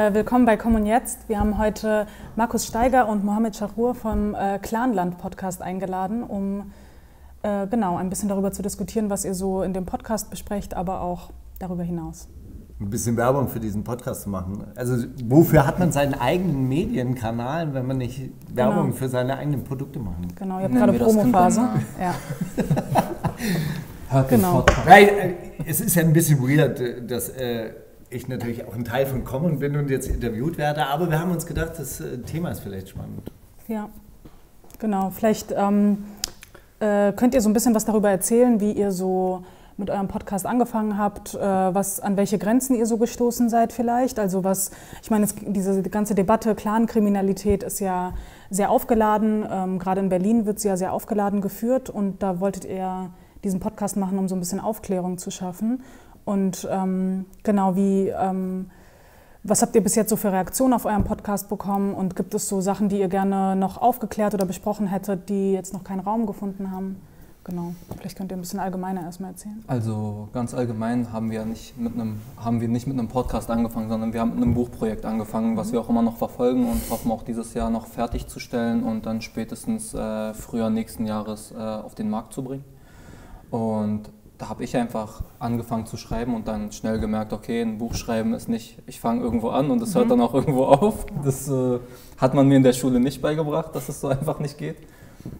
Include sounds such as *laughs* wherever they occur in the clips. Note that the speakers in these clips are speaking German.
Äh, willkommen bei Kommen Jetzt. Wir haben heute Markus Steiger und Mohamed Charur vom äh, Clanland Podcast eingeladen, um äh, genau ein bisschen darüber zu diskutieren, was ihr so in dem Podcast besprecht, aber auch darüber hinaus. Ein bisschen Werbung für diesen Podcast zu machen. Also wofür hat man seinen eigenen Medienkanal, wenn man nicht Werbung genau. für seine eigenen Produkte machen? Genau, ihr habt gerade Promophase. Ja. *laughs* Hört genau. Weil, äh, es ist ja ein bisschen weird, dass äh, ich natürlich auch ein Teil von Common bin und jetzt interviewt werde, aber wir haben uns gedacht, das äh, Thema ist vielleicht spannend. Ja, genau. Vielleicht ähm, äh, könnt ihr so ein bisschen was darüber erzählen, wie ihr so mit eurem Podcast angefangen habt, äh, was, an welche Grenzen ihr so gestoßen seid vielleicht. Also was, ich meine, es, diese ganze Debatte Clankriminalität ist ja sehr aufgeladen. Ähm, Gerade in Berlin wird sie ja sehr aufgeladen geführt und da wolltet ihr diesen Podcast machen, um so ein bisschen Aufklärung zu schaffen. Und ähm, genau wie, ähm, was habt ihr bis jetzt so für Reaktionen auf euren Podcast bekommen? Und gibt es so Sachen, die ihr gerne noch aufgeklärt oder besprochen hättet, die jetzt noch keinen Raum gefunden haben? Genau, vielleicht könnt ihr ein bisschen allgemeiner erstmal erzählen. Also ganz allgemein haben wir nicht mit einem, haben wir nicht mit einem Podcast angefangen, sondern wir haben mit einem Buchprojekt angefangen, was mhm. wir auch immer noch verfolgen und hoffen auch dieses Jahr noch fertigzusstellen und dann spätestens äh, früher nächsten Jahres äh, auf den Markt zu bringen. Und da habe ich einfach angefangen zu schreiben und dann schnell gemerkt, okay, ein Buch schreiben ist nicht, ich fange irgendwo an und es mhm. hört dann auch irgendwo auf. Das äh, hat man mir in der Schule nicht beigebracht, dass es so einfach nicht geht.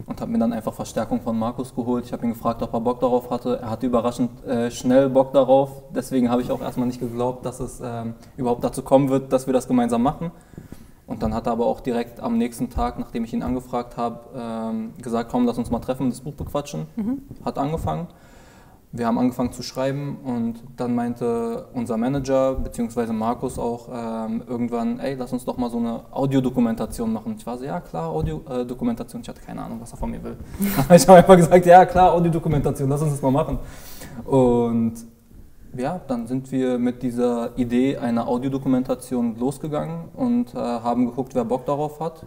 Und habe mir dann einfach Verstärkung von Markus geholt. Ich habe ihn gefragt, ob er Bock darauf hatte. Er hatte überraschend äh, schnell Bock darauf. Deswegen habe ich auch erstmal nicht geglaubt, dass es ähm, überhaupt dazu kommen wird, dass wir das gemeinsam machen. Und dann hat er aber auch direkt am nächsten Tag, nachdem ich ihn angefragt habe, ähm, gesagt, komm, lass uns mal treffen und das Buch bequatschen. Mhm. Hat angefangen wir haben angefangen zu schreiben und dann meinte unser Manager bzw. Markus auch ähm, irgendwann, ey, lass uns doch mal so eine Audiodokumentation machen. Ich war so, ja klar, Audiodokumentation. Äh, ich hatte keine Ahnung, was er von mir will. *laughs* ich habe einfach gesagt, ja klar, Audiodokumentation, lass uns das mal machen. Und ja, dann sind wir mit dieser Idee einer Audiodokumentation losgegangen und äh, haben geguckt, wer Bock darauf hat.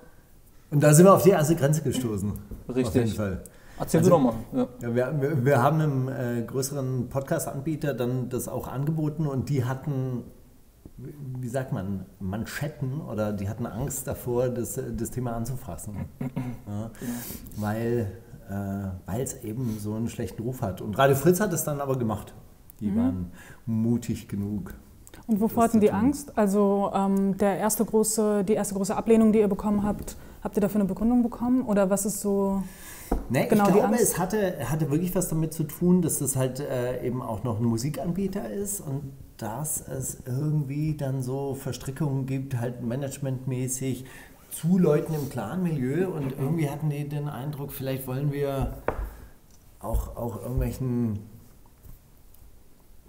Und da sind wir auf die erste Grenze gestoßen. Richtig. Auf jeden Fall. Erzähl also, du doch mal. Ja. Ja, wir, wir, haben einem äh, größeren Podcast-Anbieter dann das auch angeboten und die hatten, wie sagt man, Manschetten oder die hatten Angst davor, das, das Thema anzufassen. *laughs* ja, weil äh, es eben so einen schlechten Ruf hat. Und Radio Fritz hat es dann aber gemacht. Die mhm. waren mutig genug. Und wovor hatten die Angst? Also ähm, der erste große, die erste große Ablehnung, die ihr bekommen habt, habt ihr dafür eine Begründung bekommen? Oder was ist so Nee, genau ich glaube, es hatte, hatte wirklich was damit zu tun, dass es halt äh, eben auch noch ein Musikanbieter ist und dass es irgendwie dann so Verstrickungen gibt, halt managementmäßig zu Leuten im Clan-Milieu und irgendwie hatten die den Eindruck, vielleicht wollen wir auch, auch irgendwelchen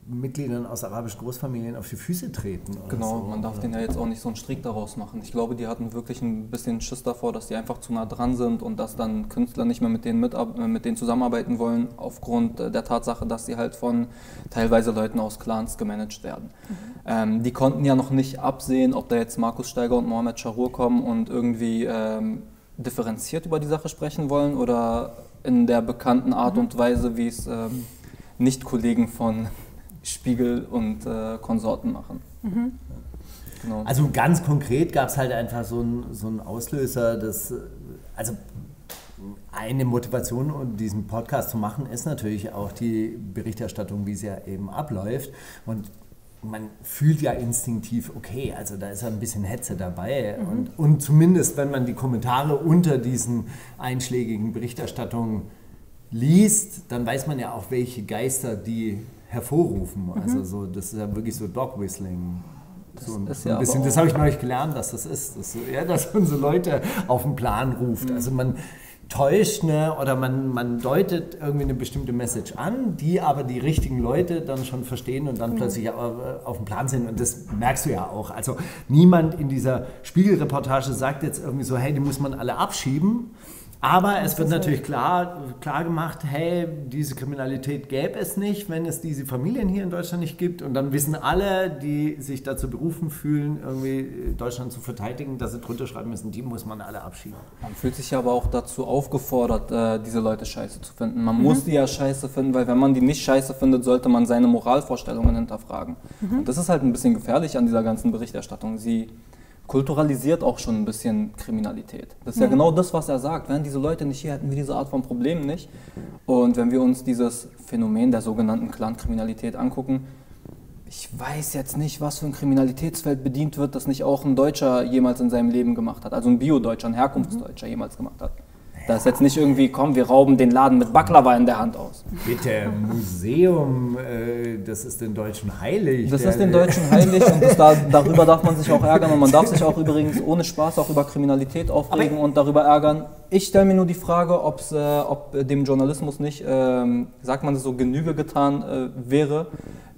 Mitgliedern aus arabischen Großfamilien auf die Füße treten. Genau, so. man darf den ja jetzt auch nicht so einen Strick daraus machen. Ich glaube, die hatten wirklich ein bisschen Schiss davor, dass die einfach zu nah dran sind und dass dann Künstler nicht mehr mit denen, mit, äh, mit denen zusammenarbeiten wollen, aufgrund äh, der Tatsache, dass sie halt von teilweise Leuten aus Clans gemanagt werden. Mhm. Ähm, die konnten ja noch nicht absehen, ob da jetzt Markus Steiger und Mohamed Charur kommen und irgendwie ähm, differenziert über die Sache sprechen wollen oder in der bekannten Art mhm. und Weise, wie es ähm, Nicht-Kollegen von Spiegel und äh, Konsorten machen. Mhm. Genau. Also ganz konkret gab es halt einfach so einen so Auslöser, dass, also eine Motivation, um diesen Podcast zu machen, ist natürlich auch die Berichterstattung, wie sie ja eben abläuft. Und man fühlt ja instinktiv, okay, also da ist ja ein bisschen Hetze dabei. Mhm. Und, und zumindest, wenn man die Kommentare unter diesen einschlägigen Berichterstattungen liest, dann weiß man ja auch, welche Geister die hervorrufen. Mhm. Also so, das ist ja wirklich so Dog Whistling. So ein, ja bisschen, das habe ich neulich gelernt, dass das ist. Dass, ja, *laughs* dass man so Leute auf den Plan ruft. Mhm. Also man täuscht ne, oder man, man deutet irgendwie eine bestimmte Message an, die aber die richtigen Leute dann schon verstehen und dann mhm. plötzlich auf dem Plan sind. Und das merkst du ja auch. Also niemand in dieser Spiegelreportage sagt jetzt irgendwie so, hey, die muss man alle abschieben. Aber es wird natürlich klar, klar gemacht, hey, diese Kriminalität gäbe es nicht, wenn es diese Familien hier in Deutschland nicht gibt. Und dann wissen alle, die sich dazu berufen fühlen, irgendwie Deutschland zu verteidigen, dass sie drunter schreiben müssen, die muss man alle abschieben. Man fühlt sich aber auch dazu aufgefordert, äh, diese Leute scheiße zu finden. Man mhm. muss die ja scheiße finden, weil wenn man die nicht scheiße findet, sollte man seine Moralvorstellungen hinterfragen. Mhm. Und das ist halt ein bisschen gefährlich an dieser ganzen Berichterstattung. Sie kulturalisiert auch schon ein bisschen Kriminalität. Das ist ja, ja genau das, was er sagt. Wären diese Leute nicht hier, hätten wir diese Art von Problemen nicht. Und wenn wir uns dieses Phänomen der sogenannten Clankriminalität angucken, ich weiß jetzt nicht, was für ein Kriminalitätsfeld bedient wird, das nicht auch ein Deutscher jemals in seinem Leben gemacht hat. Also ein Bio-Deutscher, ein Herkunftsdeutscher jemals gemacht hat. Da ist jetzt nicht irgendwie, komm, wir rauben den Laden mit Baklava in der Hand aus. Bitte, Museum, äh, das ist den Deutschen heilig. Das ist den Deutschen heilig und da, *laughs* darüber darf man sich auch ärgern und man darf sich auch übrigens ohne Spaß auch über Kriminalität aufregen Aber und darüber ärgern. Ich stelle mir nur die Frage, äh, ob dem Journalismus nicht, äh, sagt man so, Genüge getan äh, wäre,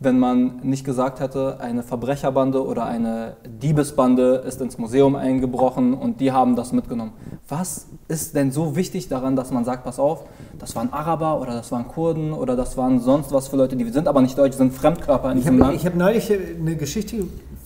wenn man nicht gesagt hätte, eine Verbrecherbande oder eine Diebesbande ist ins Museum eingebrochen und die haben das mitgenommen. Was ist denn so wichtig daran, dass man sagt, pass auf, das waren Araber oder das waren Kurden oder das waren sonst was für Leute, die sind aber nicht deutsch, sind Fremdkörper in ich diesem hab, Land? Ich habe neulich eine Geschichte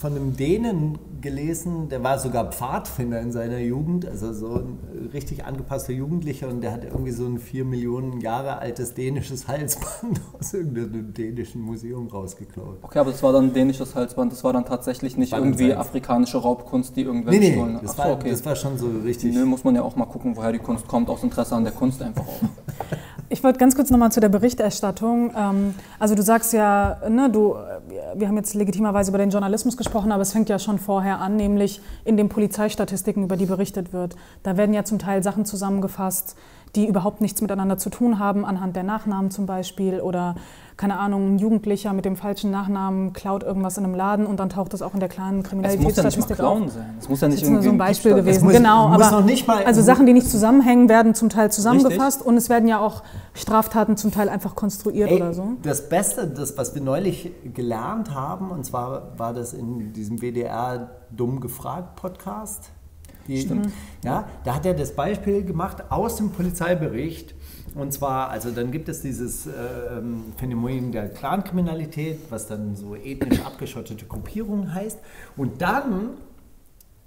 von einem Dänen gelesen, der war sogar Pfadfinder in seiner Jugend, also so ein richtig angepasster Jugendlicher und der hat irgendwie so ein vier Millionen Jahre altes dänisches Halsband *laughs* aus irgendeinem dänischen Museum rausgeklaut. Okay, aber das war dann ein dänisches Halsband, das war dann tatsächlich nicht war irgendwie afrikanische Raubkunst, die irgendwer nee, gestohlen hat. Nee, das, war, okay. das war schon so richtig. Nö, muss man ja auch mal gucken, woher die Kunst kommt, aus Interesse an der Kunst einfach auch. Ich wollte ganz kurz nochmal zu der Berichterstattung. Ähm, also du sagst ja, ne, du, wir haben jetzt legitimerweise über den Journalismus gesprochen, aber es fängt ja schon vorher an, nämlich in den Polizeistatistiken, über die berichtet wird. Da werden ja zum Teil Sachen zusammengefasst, die überhaupt nichts miteinander zu tun haben, anhand der Nachnamen zum Beispiel oder keine Ahnung, ein Jugendlicher mit dem falschen Nachnamen klaut irgendwas in einem Laden und dann taucht das auch in der kleinen Kriminalitätsstatistik es muss ja nicht mal sein. Es muss ja nicht das ist nur so ein Beispiel gewesen. Muss, genau, aber also Sachen, die nicht zusammenhängen, werden zum Teil zusammengefasst Richtig. und es werden ja auch Straftaten zum Teil einfach konstruiert Ey, oder so. Das Beste, das was wir neulich gelernt haben, und zwar war das in diesem WDR dumm gefragt Podcast. Stimmt. Ja, da hat er das Beispiel gemacht aus dem Polizeibericht und zwar, also dann gibt es dieses äh, Phänomen der Clankriminalität, was dann so ethnisch abgeschottete Gruppierungen heißt. Und dann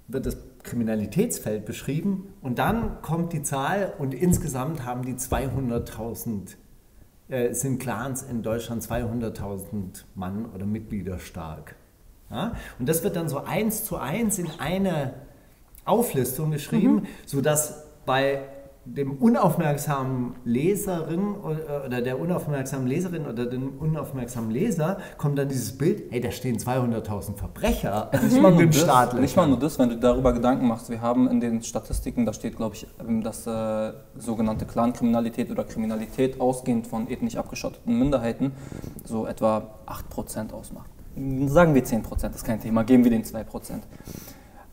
wird das Kriminalitätsfeld beschrieben und dann kommt die Zahl und insgesamt haben die 200.000, äh, sind Clans in Deutschland 200.000 Mann oder Mitglieder stark. Ja? Und das wird dann so eins zu eins in eine Auflistung geschrieben, mhm. sodass bei dem unaufmerksamen Leserin oder der unaufmerksamen Leserin oder dem unaufmerksamen Leser kommt dann dieses Bild, hey, da stehen 200.000 Verbrecher *laughs* nicht mal, nur das, nicht mal nur das, wenn du darüber Gedanken machst. Wir haben in den Statistiken, da steht, glaube ich, ähm, dass äh, sogenannte Clankriminalität oder Kriminalität ausgehend von ethnisch abgeschotteten Minderheiten so etwa 8% ausmacht. Sagen wir 10%, das ist kein Thema, geben wir den 2%.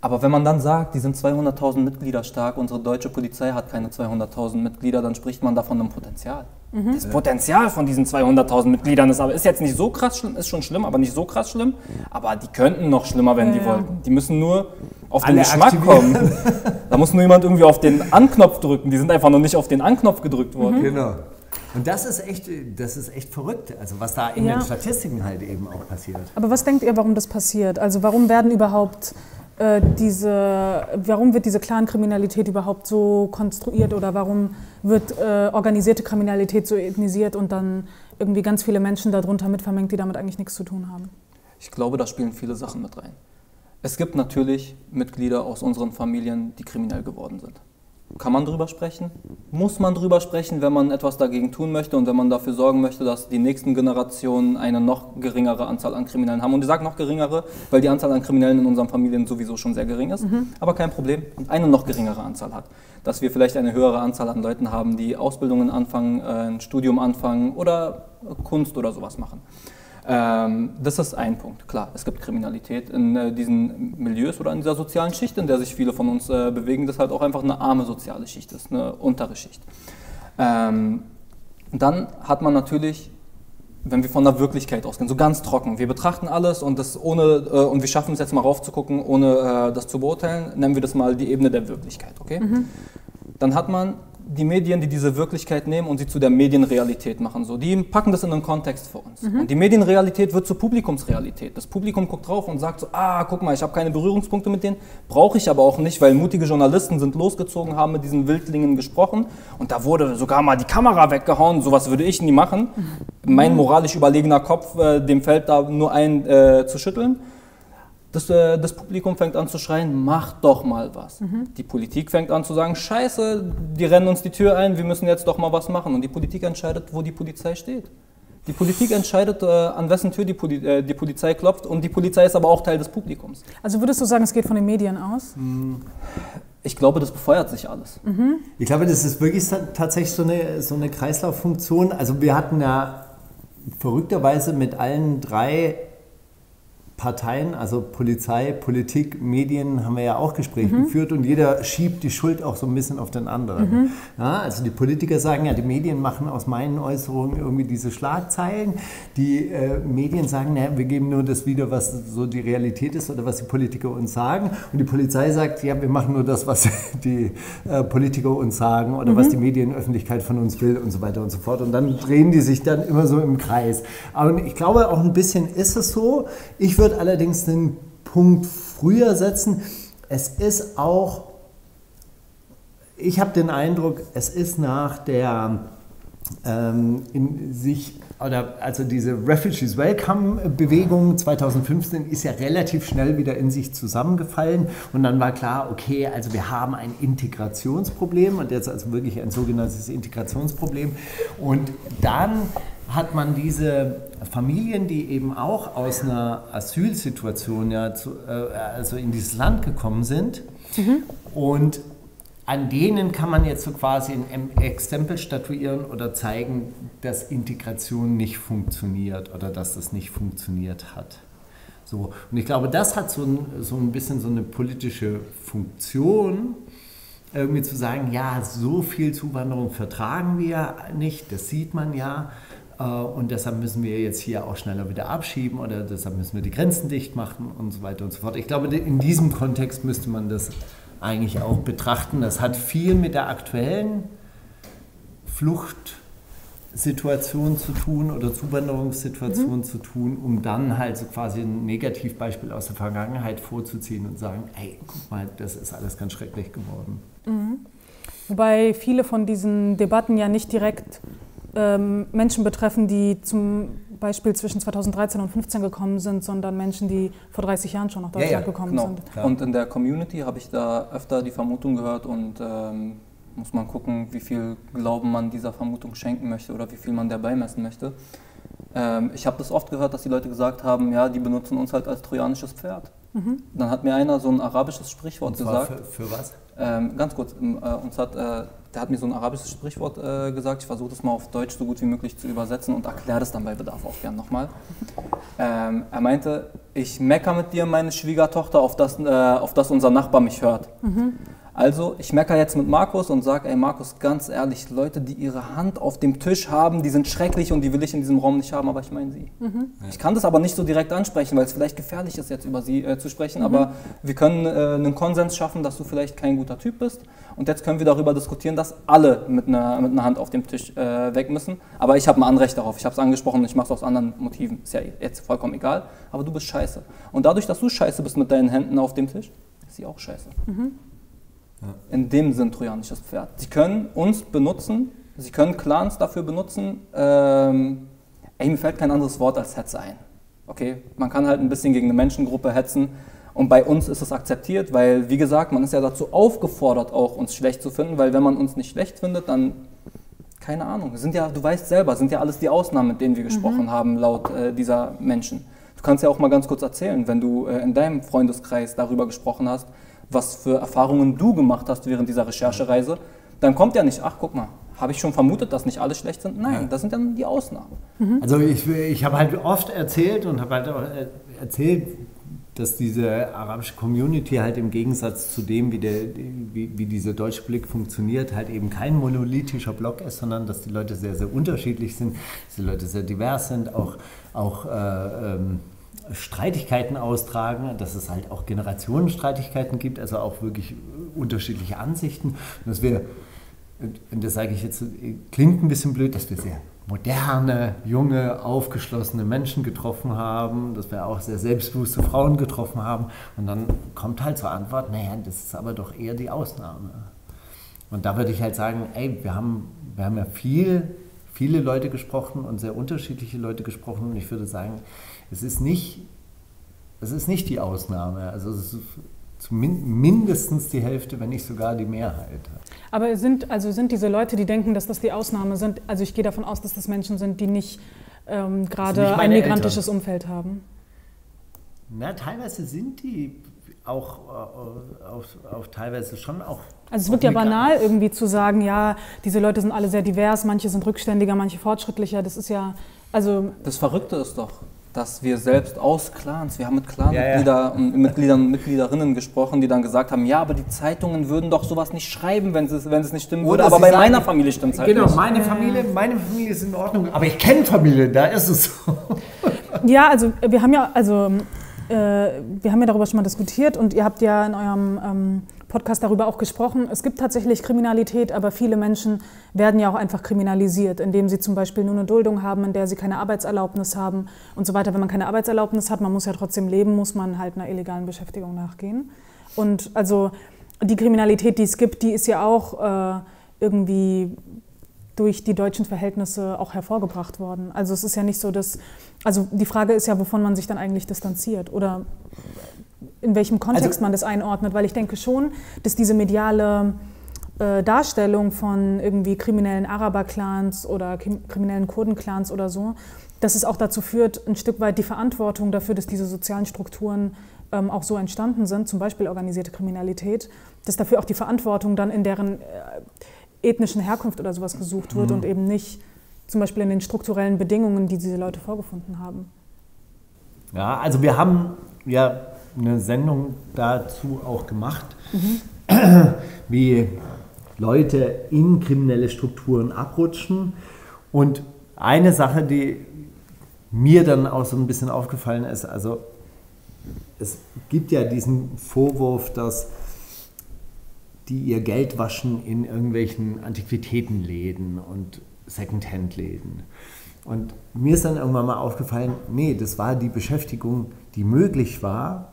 Aber wenn man dann sagt, die sind 200.000 Mitglieder stark, unsere deutsche Polizei hat keine 200.000 Mitglieder, dann spricht man davon einem Potenzial. Mhm. Das Potenzial von diesen 200.000 Mitgliedern ist aber ist jetzt nicht so krass schlimm, ist schon schlimm, aber nicht so krass schlimm. Aber die könnten noch schlimmer, wenn ja, die wollten. Die müssen nur auf den Geschmack kommen. da muss nur jemand irgendwie auf den Anknopf drücken. Die sind einfach noch nicht auf den Anknopf gedrückt worden. Mhm. Genau. Und das ist echt, das ist echt verrückt, also was da in ja. den Statistiken halt eben auch passiert. Aber was denkt ihr, warum das passiert? Also warum werden überhaupt äh, diese, warum wird diese Clankriminalität überhaupt so konstruiert oder warum wird äh, organisierte Kriminalität so ethnisiert und dann irgendwie ganz viele Menschen darunter mitvermengt, die damit eigentlich nichts zu tun haben? Ich glaube, da spielen viele Sachen mit rein. Es gibt natürlich Mitglieder aus unseren Familien, die kriminell geworden sind. Kann man drüber sprechen? Muss man drüber sprechen, wenn man etwas dagegen tun möchte und wenn man dafür sorgen möchte, dass die nächsten Generationen eine noch geringere Anzahl an Kriminellen haben? Und ich sage noch geringere, weil die Anzahl an Kriminellen in unseren Familien sowieso schon sehr gering ist, mhm. aber kein Problem, und eine noch geringere Anzahl hat. Dass wir vielleicht eine höhere Anzahl an Leuten haben, die Ausbildungen anfangen, äh, ein Studium anfangen oder Kunst oder sowas machen. Ähm, das ist ein Punkt. Klar, es gibt Kriminalität in äh, diesen Milieus oder in dieser sozialen Schicht, in der sich viele von uns äh, bewegen, das halt auch einfach eine arme soziale Schicht ist, eine untere Schicht. Ähm, dann hat man natürlich, wenn wir von der Wirklichkeit ausgehen, so ganz trocken, wir betrachten alles und, das ohne, äh, und wir schaffen es jetzt mal raufzugucken, ohne das zu beurteilen, nennen wir das mal die Ebene der Wirklichkeit. Okay? Mhm. Dann hat man die Medien, die diese Wirklichkeit nehmen und sie zu der Medienrealität machen. So, die packen das in einen Kontext für uns. Mhm. Und die Medienrealität wird zur Publikumsrealität. Das Publikum guckt drauf und sagt so, ah, guck mal, ich habe keine Berührungspunkte mit denen, brauche ich aber auch nicht, weil mutige Journalisten sind losgezogen, haben mit diesen Wildlingen gesprochen und da wurde sogar mal die Kamera weggehauen. Sowas würde ich nie machen. Mhm. Mein moralisch überlegener Kopf, äh, dem fällt da nur ein äh, zu schütteln. Das, äh, das, Publikum fängt an zu schreien, mach doch mal was. Mhm. Die Politik fängt an zu sagen, scheiße, die rennen uns die Tür ein, wir müssen jetzt doch mal was machen. Und die Politik entscheidet, wo die Polizei steht. Die Politik entscheidet, äh, an wessen Tür die, Poli äh, die, Polizei klopft und die Polizei ist aber auch Teil des Publikums. Also würdest du sagen, es geht von den Medien aus? Mhm. Ich glaube, das befeuert sich alles. Mhm. Ich glaube, das ist wirklich tatsächlich so eine, so eine Kreislauffunktion. Also wir hatten ja verrückterweise mit allen drei Parteien, also Polizei, Politik, Medien, haben wir ja auch Gespräche mhm. geführt und jeder schiebt die Schuld auch so ein bisschen auf den anderen. Mhm. Ja, also die Politiker sagen ja, die Medien machen aus meinen Äußerungen irgendwie diese Schlagzeilen. Die äh, Medien sagen, naja, wir geben nur das wieder, was so die Realität ist oder was die Politiker uns sagen. Und die Polizei sagt, ja, wir machen nur das, was *laughs* die äh, Politiker uns sagen oder mhm. was die Medienöffentlichkeit von uns will und so weiter und so fort. Und dann drehen die sich dann immer so im Kreis. Aber ich glaube, auch ein bisschen ist es so. Ich würde würde allerdings den Punkt früher setzen. Es ist auch, ich habe den Eindruck, es ist nach der ähm, in sich oder also diese Refugees Welcome Bewegung 2015 ist ja relativ schnell wieder in sich zusammengefallen und dann war klar, okay, also wir haben ein Integrationsproblem und jetzt also wirklich ein sogenanntes Integrationsproblem und dann hat man diese Familien, die eben auch aus einer Asylsituation ja zu, äh, also in dieses Land gekommen sind mhm. und an denen kann man jetzt so quasi ein Exempel statuieren oder zeigen, dass Integration nicht funktioniert oder dass das nicht funktioniert hat. So, und ich glaube, das hat so ein, so ein bisschen so eine politische Funktion, irgendwie zu sagen, ja, so viel Zuwanderung vertragen wir nicht, das sieht man ja. Äh, und deshalb müssen wir jetzt hier auch schneller wieder abschieben oder deshalb müssen wir die Grenzen dicht machen und so weiter und so fort. Ich glaube, in diesem Kontext müsste man das eigentlich auch betrachten. Das hat viel mit der aktuellen Fluchtsituation zu tun oder Zuwanderungssituation mhm. zu tun, um dann halt so quasi ein Negativbeispiel aus der Vergangenheit vorzuziehen und sagen, hey, guck mal, das ist alles ganz schrecklich geworden. Mhm. Wobei viele von diesen Debatten ja nicht direkt ähm, Menschen betreffen, die zum Beispiel zwischen 2013 und 2015 gekommen sind, sondern Menschen, die vor 30 Jahren schon nach Deutschland ja, ja, gekommen genau. sind. Ja. Und in der Community habe ich da öfter die Vermutung gehört und ähm, muss man gucken, wie viel Glauben man dieser Vermutung schenken möchte oder wie viel man der beimessen möchte. Ähm, ich habe das oft gehört, dass die Leute gesagt haben, ja, die benutzen uns halt als trojanisches Pferd. Mhm. Dann hat mir einer so ein arabisches Sprichwort gesagt. Für, für was? Ähm, ganz kurz, äh, uns hat äh, der hat mir so ein arabisches Sprichwort äh, gesagt. Ich versuche das mal auf Deutsch so gut wie möglich zu übersetzen und erkläre das dann bei Bedarf auch gern nochmal. Ähm, er meinte, ich mecker mit dir, meine Schwiegertochter, auf das, äh, auf das unser Nachbar mich hört. Mhm. Also, ich meckere jetzt mit Markus und sage, ey Markus, ganz ehrlich, Leute, die ihre Hand auf dem Tisch haben, die sind schrecklich und die will ich in diesem Raum nicht haben, aber ich meine sie. Mhm. Ich kann das aber nicht so direkt ansprechen, weil es vielleicht gefährlich ist, jetzt über sie äh, zu sprechen, mhm. aber wir können äh, einen Konsens schaffen, dass du vielleicht kein guter Typ bist und jetzt können wir darüber diskutieren, dass alle mit einer, mit einer Hand auf dem Tisch äh, weg müssen, aber ich habe ein Anrecht darauf, ich habe es angesprochen und ich mache es aus anderen Motiven, ist ja jetzt vollkommen egal, aber du bist scheiße. Und dadurch, dass du scheiße bist mit deinen Händen auf dem Tisch, ist sie auch scheiße. Mhm. In dem Sinn trojanisches Pferd. Sie können uns benutzen, sie können Clans dafür benutzen. Ähm, ey, mir fällt kein anderes Wort als Hetze ein. Okay, man kann halt ein bisschen gegen eine Menschengruppe hetzen. Und bei uns ist es akzeptiert, weil, wie gesagt, man ist ja dazu aufgefordert, auch uns schlecht zu finden, weil wenn man uns nicht schlecht findet, dann, keine Ahnung, sind ja, du weißt selber, sind ja alles die Ausnahmen, mit denen wir gesprochen mhm. haben, laut äh, dieser Menschen. Du kannst ja auch mal ganz kurz erzählen, wenn du äh, in deinem Freundeskreis darüber gesprochen hast, was für Erfahrungen du gemacht hast während dieser Recherchereise, dann kommt ja nicht, ach guck mal, habe ich schon vermutet, dass nicht alle schlecht sind? Nein, das sind dann die Ausnahmen. Mhm. Also ich, ich habe halt oft erzählt und habe halt auch äh, erzählt, dass diese arabische Community halt im Gegensatz zu dem, wie, der, wie, wie dieser deutsche Blick funktioniert, halt eben kein monolithischer Block ist, sondern dass die Leute sehr, sehr unterschiedlich sind, dass die Leute sehr divers sind, auch, auch äh, ähm, Streitigkeiten austragen, dass es halt auch Generationenstreitigkeiten gibt, also auch wirklich unterschiedliche Ansichten. Und dass wir und das sage ich jetzt, klingt ein bisschen blöd, dass wir sehr moderne, junge, aufgeschlossene Menschen getroffen haben, dass wir auch sehr selbstbewusste Frauen getroffen haben. Und dann kommt halt zur Antwort, naja, das ist aber doch eher die Ausnahme. Und da würde ich halt sagen, ey, wir haben, wir haben ja viel, viele Leute gesprochen und sehr unterschiedliche Leute gesprochen. Und ich würde sagen, es ist nicht, es ist nicht die Ausnahme. Also es ist mindestens die Hälfte, wenn nicht sogar die Mehrheit. Aber sind, also sind diese Leute, die denken, dass das die Ausnahme sind, also ich gehe davon aus, dass das Menschen sind, die nicht ähm, gerade ein migrantisches Eltern. Umfeld haben? Na, teilweise sind die auch, äh, auch, auch, teilweise schon auch. Also es wird ja banal irgendwie zu sagen, ja, diese Leute sind alle sehr divers, manche sind rückständiger, manche fortschrittlicher. Das ist ja, also. Das Verrückte ist doch, dass wir selbst aus Clans, wir haben mit Clanmitgliedern ja, ja. und Mitgliederinnen gesprochen, die dann gesagt haben, ja, aber die Zeitungen würden doch sowas nicht schreiben, wenn es, wenn es nicht stimmen würde. Aber bei sagen, meiner Familie stimmt es halt genau, nicht. Genau, meine Familie, meine Familie ist in Ordnung, aber ich kenne Familie, da ist es so. Ja, also wir haben ja, also äh, wir haben ja darüber schon mal diskutiert und ihr habt ja in eurem ähm, Podcast darüber auch gesprochen. Es gibt tatsächlich Kriminalität, aber viele Menschen werden ja auch einfach kriminalisiert, indem sie zum Beispiel nur eine Duldung haben, in der sie keine Arbeitserlaubnis haben und so weiter. Wenn man keine Arbeitserlaubnis hat, man muss ja trotzdem leben, muss man halt einer illegalen Beschäftigung nachgehen. Und also die Kriminalität, die es gibt, die ist ja auch äh, irgendwie durch die deutschen Verhältnisse auch hervorgebracht worden. Also es ist ja nicht so, dass, also die Frage ist ja, wovon man sich dann eigentlich distanziert oder in welchem Kontext also, man das einordnet, weil ich denke schon, dass diese mediale äh, Darstellung von irgendwie kriminellen Araber-Clans oder kriminellen Kurden-Clans oder so, dass es auch dazu führt, ein Stück weit die Verantwortung dafür, dass diese sozialen Strukturen ähm, auch so entstanden sind, zum Beispiel organisierte Kriminalität, dass dafür auch die Verantwortung dann in deren äh, ethnischen Herkunft oder sowas gesucht wird mhm. und eben nicht zum Beispiel in den strukturellen Bedingungen, die diese Leute vorgefunden haben. Ja, also wir haben ja eine Sendung dazu auch gemacht, mhm. wie Leute in kriminelle Strukturen abrutschen. Und eine Sache, die mir dann auch so ein bisschen aufgefallen ist, also es gibt ja diesen Vorwurf, dass die ihr Geld waschen in irgendwelchen Antiquitätenläden und Secondhand-Läden. Und mir ist dann irgendwann mal aufgefallen, nee, das war die Beschäftigung, die möglich war,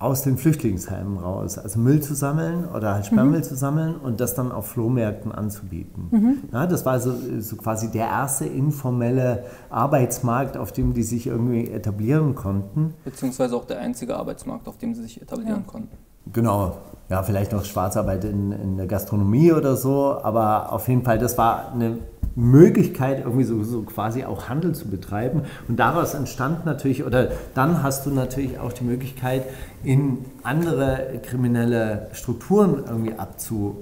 aus den Flüchtlingsheimen raus, also Müll zu sammeln oder halt Sperrmüll mhm. zu sammeln und das dann auf Flohmärkten anzubieten. Mhm. Ja, das war so, so, quasi der erste informelle Arbeitsmarkt, auf dem die sich irgendwie etablieren konnten. Beziehungsweise auch der einzige Arbeitsmarkt, auf dem sie sich etablieren ja. konnten. Genau, ja, vielleicht noch Schwarzarbeit in, in der Gastronomie oder so, aber auf jeden Fall, das war eine Möglichkeit, irgendwie so, so, quasi auch Handel zu betreiben. Und daraus entstand natürlich, oder dann hast du natürlich auch die Möglichkeit, in andere kriminelle Strukturen irgendwie abzu.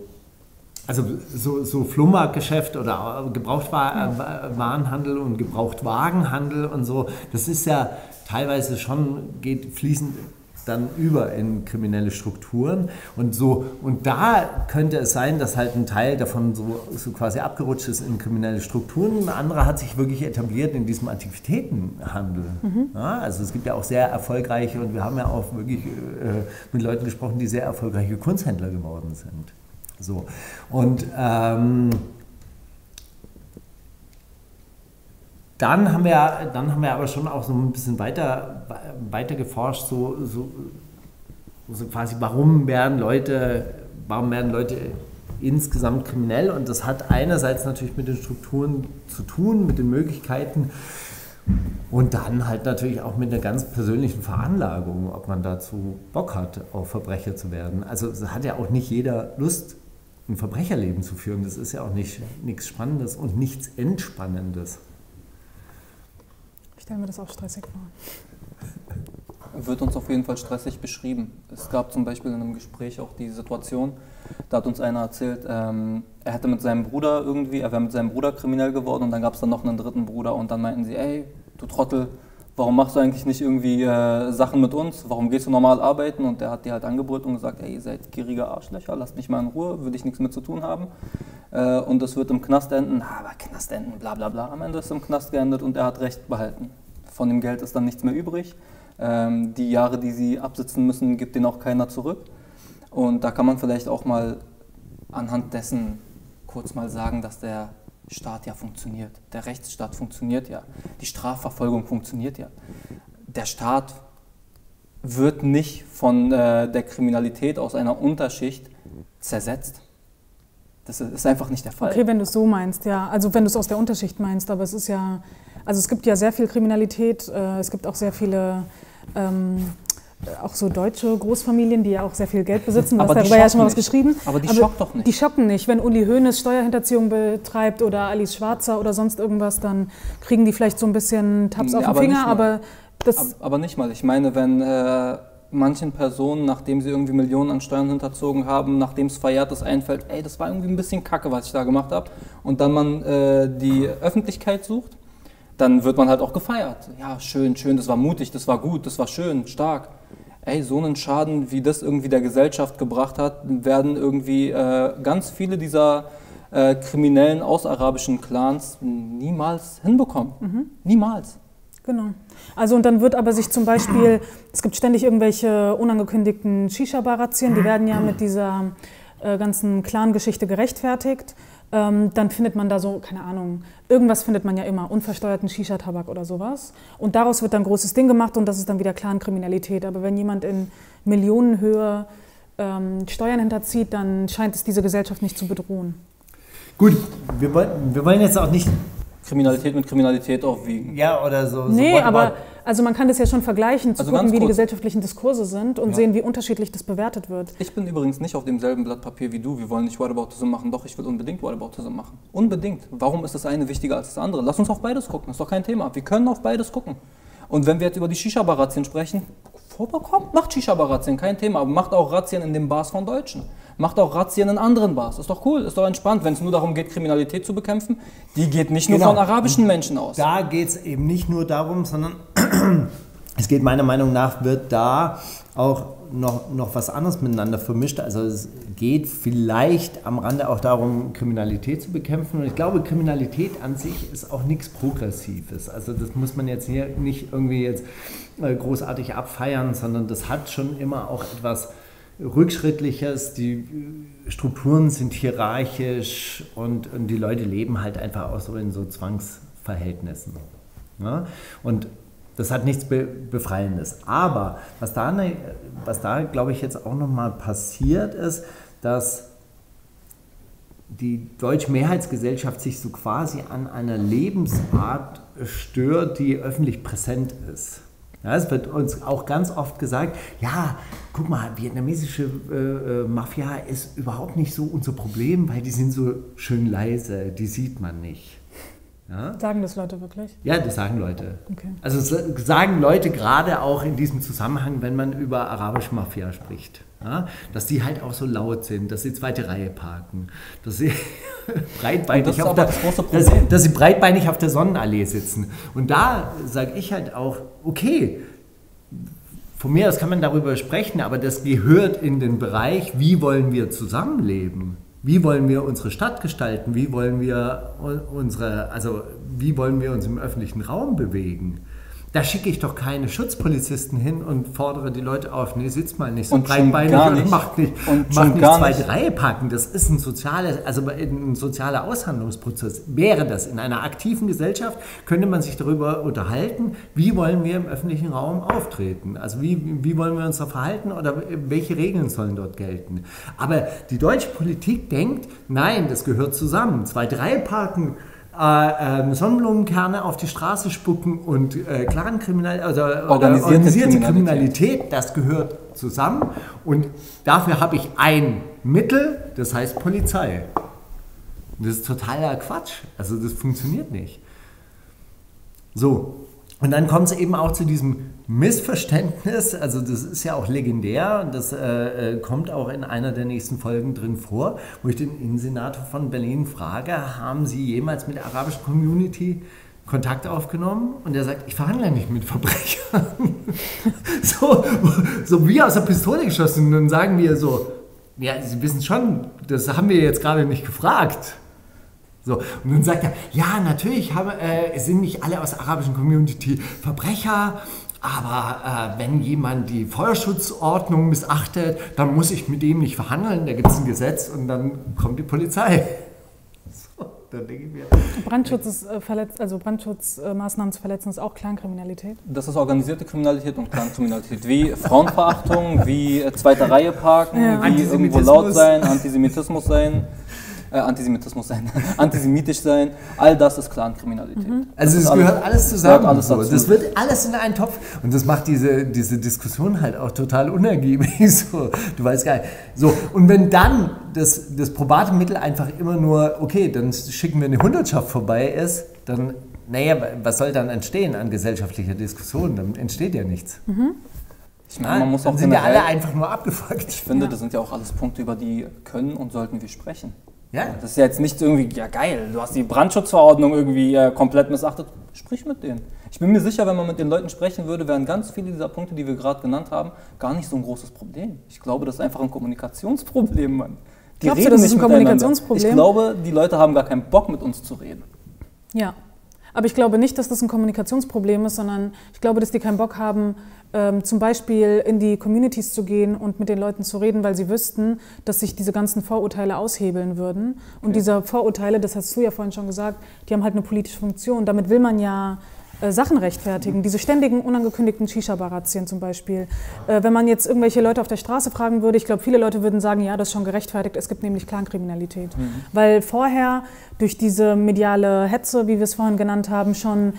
Also so, so Flohmarktgeschäft oder Gebrauchtwarenhandel und Gebrauchtwagenhandel und so, das ist ja teilweise schon, geht fließend dann über in kriminelle Strukturen. Und, so, und da könnte es sein, dass halt ein Teil davon so, so quasi abgerutscht ist in kriminelle Strukturen. Ein anderer hat sich wirklich etabliert in diesem Aktivitätenhandel. Mhm. Ja, also es gibt ja auch sehr erfolgreiche, und wir haben ja auch wirklich äh, mit Leuten gesprochen, die sehr erfolgreiche Kunsthändler geworden sind. So. Und ähm, Dann haben, wir, dann haben wir aber schon auch so ein bisschen weiter, weiter geforscht, so, so, so quasi, warum werden Leute, warum werden Leute insgesamt kriminell? Und das hat einerseits natürlich mit den Strukturen zu tun, mit den Möglichkeiten und dann halt natürlich auch mit einer ganz persönlichen Veranlagung, ob man dazu Bock hat, auch Verbrecher zu werden. Also hat ja auch nicht jeder Lust, ein Verbrecherleben zu führen. Das ist ja auch nicht nichts Spannendes und nichts Entspannendes. Stelle mir das auch stressig vor. Wird uns auf jeden Fall stressig beschrieben. Es gab zum Beispiel in einem Gespräch auch die Situation, da hat uns einer erzählt, ähm, er hätte mit seinem Bruder irgendwie, er wäre mit seinem Bruder kriminell geworden und dann gab es dann noch einen dritten Bruder und dann meinten sie, ey, du Trottel, warum machst du eigentlich nicht irgendwie äh, Sachen mit uns? Warum gehst du normal arbeiten? Und der hat die halt angebrüllt und gesagt, ey, ihr seid gierige Arschlöcher, lasst mich mal in Ruhe, würde ich nichts mit zu tun haben. Äh, und das wird im Knast enden. Aber Knast enden, bla bla bla. Am Ende ist es im Knast geendet und er hat Recht behalten. Von dem Geld ist dann nichts mehr übrig. Ähm, die Jahre, die sie absitzen müssen, gibt ihnen auch keiner zurück. Und da kann man vielleicht auch mal anhand dessen kurz mal sagen, dass der Staat ja funktioniert. Der Rechtsstaat funktioniert ja. Die Strafverfolgung funktioniert ja. Der Staat wird nicht von äh, der Kriminalität aus einer Unterschicht zersetzt. Das ist einfach nicht der Fall. Okay, wenn du es so meinst, ja. Also wenn du es aus der Unterschicht meinst, aber es ist ja, also es gibt ja sehr viel Kriminalität, äh, es gibt auch sehr viele ähm, auch so deutsche Großfamilien, die ja auch sehr viel Geld besitzen. Du aber hast darüber ja schon mal was geschrieben. Aber die aber schockt doch nicht. Die schocken nicht. Wenn Uli Hoeneß Steuerhinterziehung betreibt oder Alice Schwarzer oder sonst irgendwas, dann kriegen die vielleicht so ein bisschen Taps auf den Finger, aber das... Aber nicht mal. Ich meine, wenn... Äh, manchen Personen, nachdem sie irgendwie Millionen an Steuern hinterzogen haben, nachdem es verjährt ist, einfällt, ey, das war irgendwie ein bisschen kacke, was ich da gemacht habe, und dann man äh, die Öffentlichkeit sucht, dann wird man halt auch gefeiert. Ja, schön, schön, das war mutig, das war gut, das war schön, stark. Ey, so einen Schaden, wie das irgendwie der Gesellschaft gebracht hat, werden irgendwie äh, ganz viele dieser äh, kriminellen ausarabischen Clans niemals hinbekommen. Mhm. Niemals. Genau. Also und dann wird aber sich zum Beispiel, es gibt ständig irgendwelche unangekündigten Shisha-Bar-Razzien, die werden ja mit dieser äh, ganzen Clan-Geschichte gerechtfertigt. Ähm, dann findet man da so, keine Ahnung, irgendwas findet man ja immer, unversteuerten Shisha-Tabak oder sowas. Und daraus wird dann großes Ding gemacht und das ist dann wieder Clan-Kriminalität. Aber wenn jemand in Millionenhöhe ähm, Steuern hinterzieht, dann scheint es diese Gesellschaft nicht zu bedrohen. Gut, wir wollen, wir wollen jetzt auch nicht Kriminalität mit Kriminalität aufwiegen. Ja, oder so. Nee, so aber also man kann das ja schon vergleichen, zu also gucken, wie die gesellschaftlichen Diskurse sind und ja. sehen, wie unterschiedlich das bewertet wird. Ich bin übrigens nicht auf demselben Blatt Papier wie du. Wir wollen nicht Whataboutism machen, doch ich will unbedingt Whataboutism machen. Unbedingt. Warum ist das eine wichtiger als das andere? Lass uns auf beides gucken, das ist doch kein Thema. Wir können auf beides gucken. Und wenn wir jetzt über die Shisha-Bar-Razzien sprechen, vorbekommt, macht Shisha-Bar-Razzien, kein Thema, aber macht auch Razzien in den Bars von Deutschen. Macht auch Razzien in anderen Bars. Ist doch cool, ist doch entspannt, wenn es nur darum geht, Kriminalität zu bekämpfen. Die geht nicht nur genau. von arabischen Menschen aus. Da geht es eben nicht nur darum, sondern *clears throat* es geht meiner Meinung nach, wird da auch noch, noch was anderes miteinander vermischt. Also es geht vielleicht am Rande auch darum, Kriminalität zu bekämpfen. Und ich glaube, Kriminalität an sich ist auch nichts Progressives. Also das muss man jetzt hier nicht irgendwie jetzt äh, großartig abfeiern, sondern das hat schon immer auch etwas Rückschrittliches. Die Strukturen sind hierarchisch und, und die Leute leben halt einfach auch so in so Zwangsverhältnissen. Ja? Und das hat nichts Befreiendes. Aber was da, ne, was da glaube ich, jetzt auch nochmal passiert ist, dass die deutsche Mehrheitsgesellschaft sich so quasi an einer Lebensart stört, die öffentlich präsent ist. Es wird uns auch ganz oft gesagt, ja, guck mal, vietnamesische äh, äh, Mafia ist überhaupt nicht so unser Problem, weil die sind so schön leise, die sieht man nicht. Ja? Sagen das Leute wirklich? Ja, das sagen Leute. Okay. Also sagen Leute gerade auch in diesem Zusammenhang, wenn man über arabische Mafia spricht. Ja? Dass die halt auch so laut sind, dass sie zweite Reihe parken, dass sie, *laughs* breitbeinig auf der, dass, dass sie breitbeinig auf der Sonnenallee sitzen. Und da sage ich halt auch, okay, von mir aus kann man darüber sprechen, aber das gehört in den Bereich, wie wollen wir zusammenleben? Wie wollen wir unsere Stadt gestalten? Wie wollen wir unsere, also wie wollen wir uns im öffentlichen Raum bewegen? Da schicke ich doch keine Schutzpolizisten hin und fordere die Leute auf, nee, sitzt mal nicht so und breitbeinig und macht nicht, und macht nicht zweite nicht. Reihe packen. Das ist ein sozialer, also ein sozialer Aushandlungsprozess. Wäre das in einer aktiven Gesellschaft, könnte man sich darüber unterhalten, wie wollen wir im öffentlichen Raum auftreten? Also wie, wie wollen wir uns da verhalten oder welche Regeln sollen dort gelten? Aber die deutsche Politik denkt, nein, das gehört zusammen. Zweite Reihe parken äh, äh, Sonnenblumenkerne auf die Straße spucken und äh, Clankriminalität, also organisierte, organisierte Kriminalität. Kriminalität, das gehört zusammen. Und dafür habe ich ein Mittel, das heißt Polizei. Und das ist totaler Quatsch. Also das funktioniert nicht. So, und dann kommt es eben auch zu diesem Missverständnis, also das ist ja auch legendär und das äh, äh, kommt auch in einer der nächsten Folgen drin vor, wo ich den Innensenator von Berlin frage, haben Sie jemals mit der arabischen Community Kontakt aufgenommen? Und er sagt, ich verhandle nicht mit Verbrechern. *laughs* so, so wie aus der Pistole geschossen. Und dann sagen wir so, ja, Sie wissen schon, das haben wir jetzt gerade nicht gefragt. So, und dann sagt er, ja, natürlich haben, äh, sind nicht alle aus der arabischen Community Verbrecher, aber äh, wenn jemand die Feuerschutzordnung missachtet, dann muss ich mit dem nicht verhandeln, da gibt es ein Gesetz und dann kommt die Polizei. *laughs* Dann denke ich mir. Brandschutz ist äh, verletzt, also Brandschutzmaßnahmen zu verletzen ist auch Clankriminalität. Das ist organisierte Kriminalität und Clankriminalität. Wie Frauenverachtung, wie äh, zweite Reihe parken, ja. wie irgendwo laut sein, Antisemitismus sein äh, Antisemitismus sein, *laughs* antisemitisch sein, all das ist Clankriminalität. Mhm. Also es gehört alles zusammen. Alles. Das wird alles in einen Topf und das macht diese, diese Diskussion halt auch total unergiebig. *laughs* So, du weißt gar nicht. So, und wenn dann das, das probate Mittel einfach immer nur, okay, dann schicken wir eine Hundertschaft vorbei ist, dann, naja, was soll dann entstehen an gesellschaftlicher Diskussion? Dann entsteht ja nichts. Mhm. Ich meine, man muss auch sind ja alle einfach nur abgefuckt. Ich finde, ja. das sind ja auch alles Punkte, über die können und sollten wir sprechen. Ja. Das ist ja jetzt nicht irgendwie, ja geil, du hast die Brandschutzverordnung irgendwie äh, komplett missachtet. Sprich mit denen. Ich bin mir sicher, wenn man mit den Leuten sprechen würde, wären ganz viele dieser Punkte, die wir gerade genannt haben, gar nicht so ein großes Problem. Ich glaube, das ist einfach ein Kommunikationsproblem, Mann. Die Glaubst reden du, das ist ein Kommunikationsproblem? Ich glaube, die Leute haben gar keinen Bock, mit uns zu reden. Ja, aber ich glaube nicht, dass das ein Kommunikationsproblem ist, sondern ich glaube, dass die keinen Bock haben, ähm, zum Beispiel in die Communities zu gehen und mit den Leuten zu reden, weil sie wüssten, dass sich diese ganzen Vorurteile aushebeln würden. Und okay. diese Vorurteile, das hast du ja vorhin schon gesagt, die haben halt eine politische Funktion. Damit will man ja äh, Sachen rechtfertigen. Diese ständigen, unangekündigten Shisha-Barazien zum Beispiel. Äh, wenn man jetzt irgendwelche Leute auf der Straße fragen würde, ich glaube, viele Leute würden sagen, ja, das ist schon gerechtfertigt, es gibt nämlich Clankriminalität. Mhm. Weil vorher durch diese mediale Hetze, wie wir es vorhin genannt haben, schon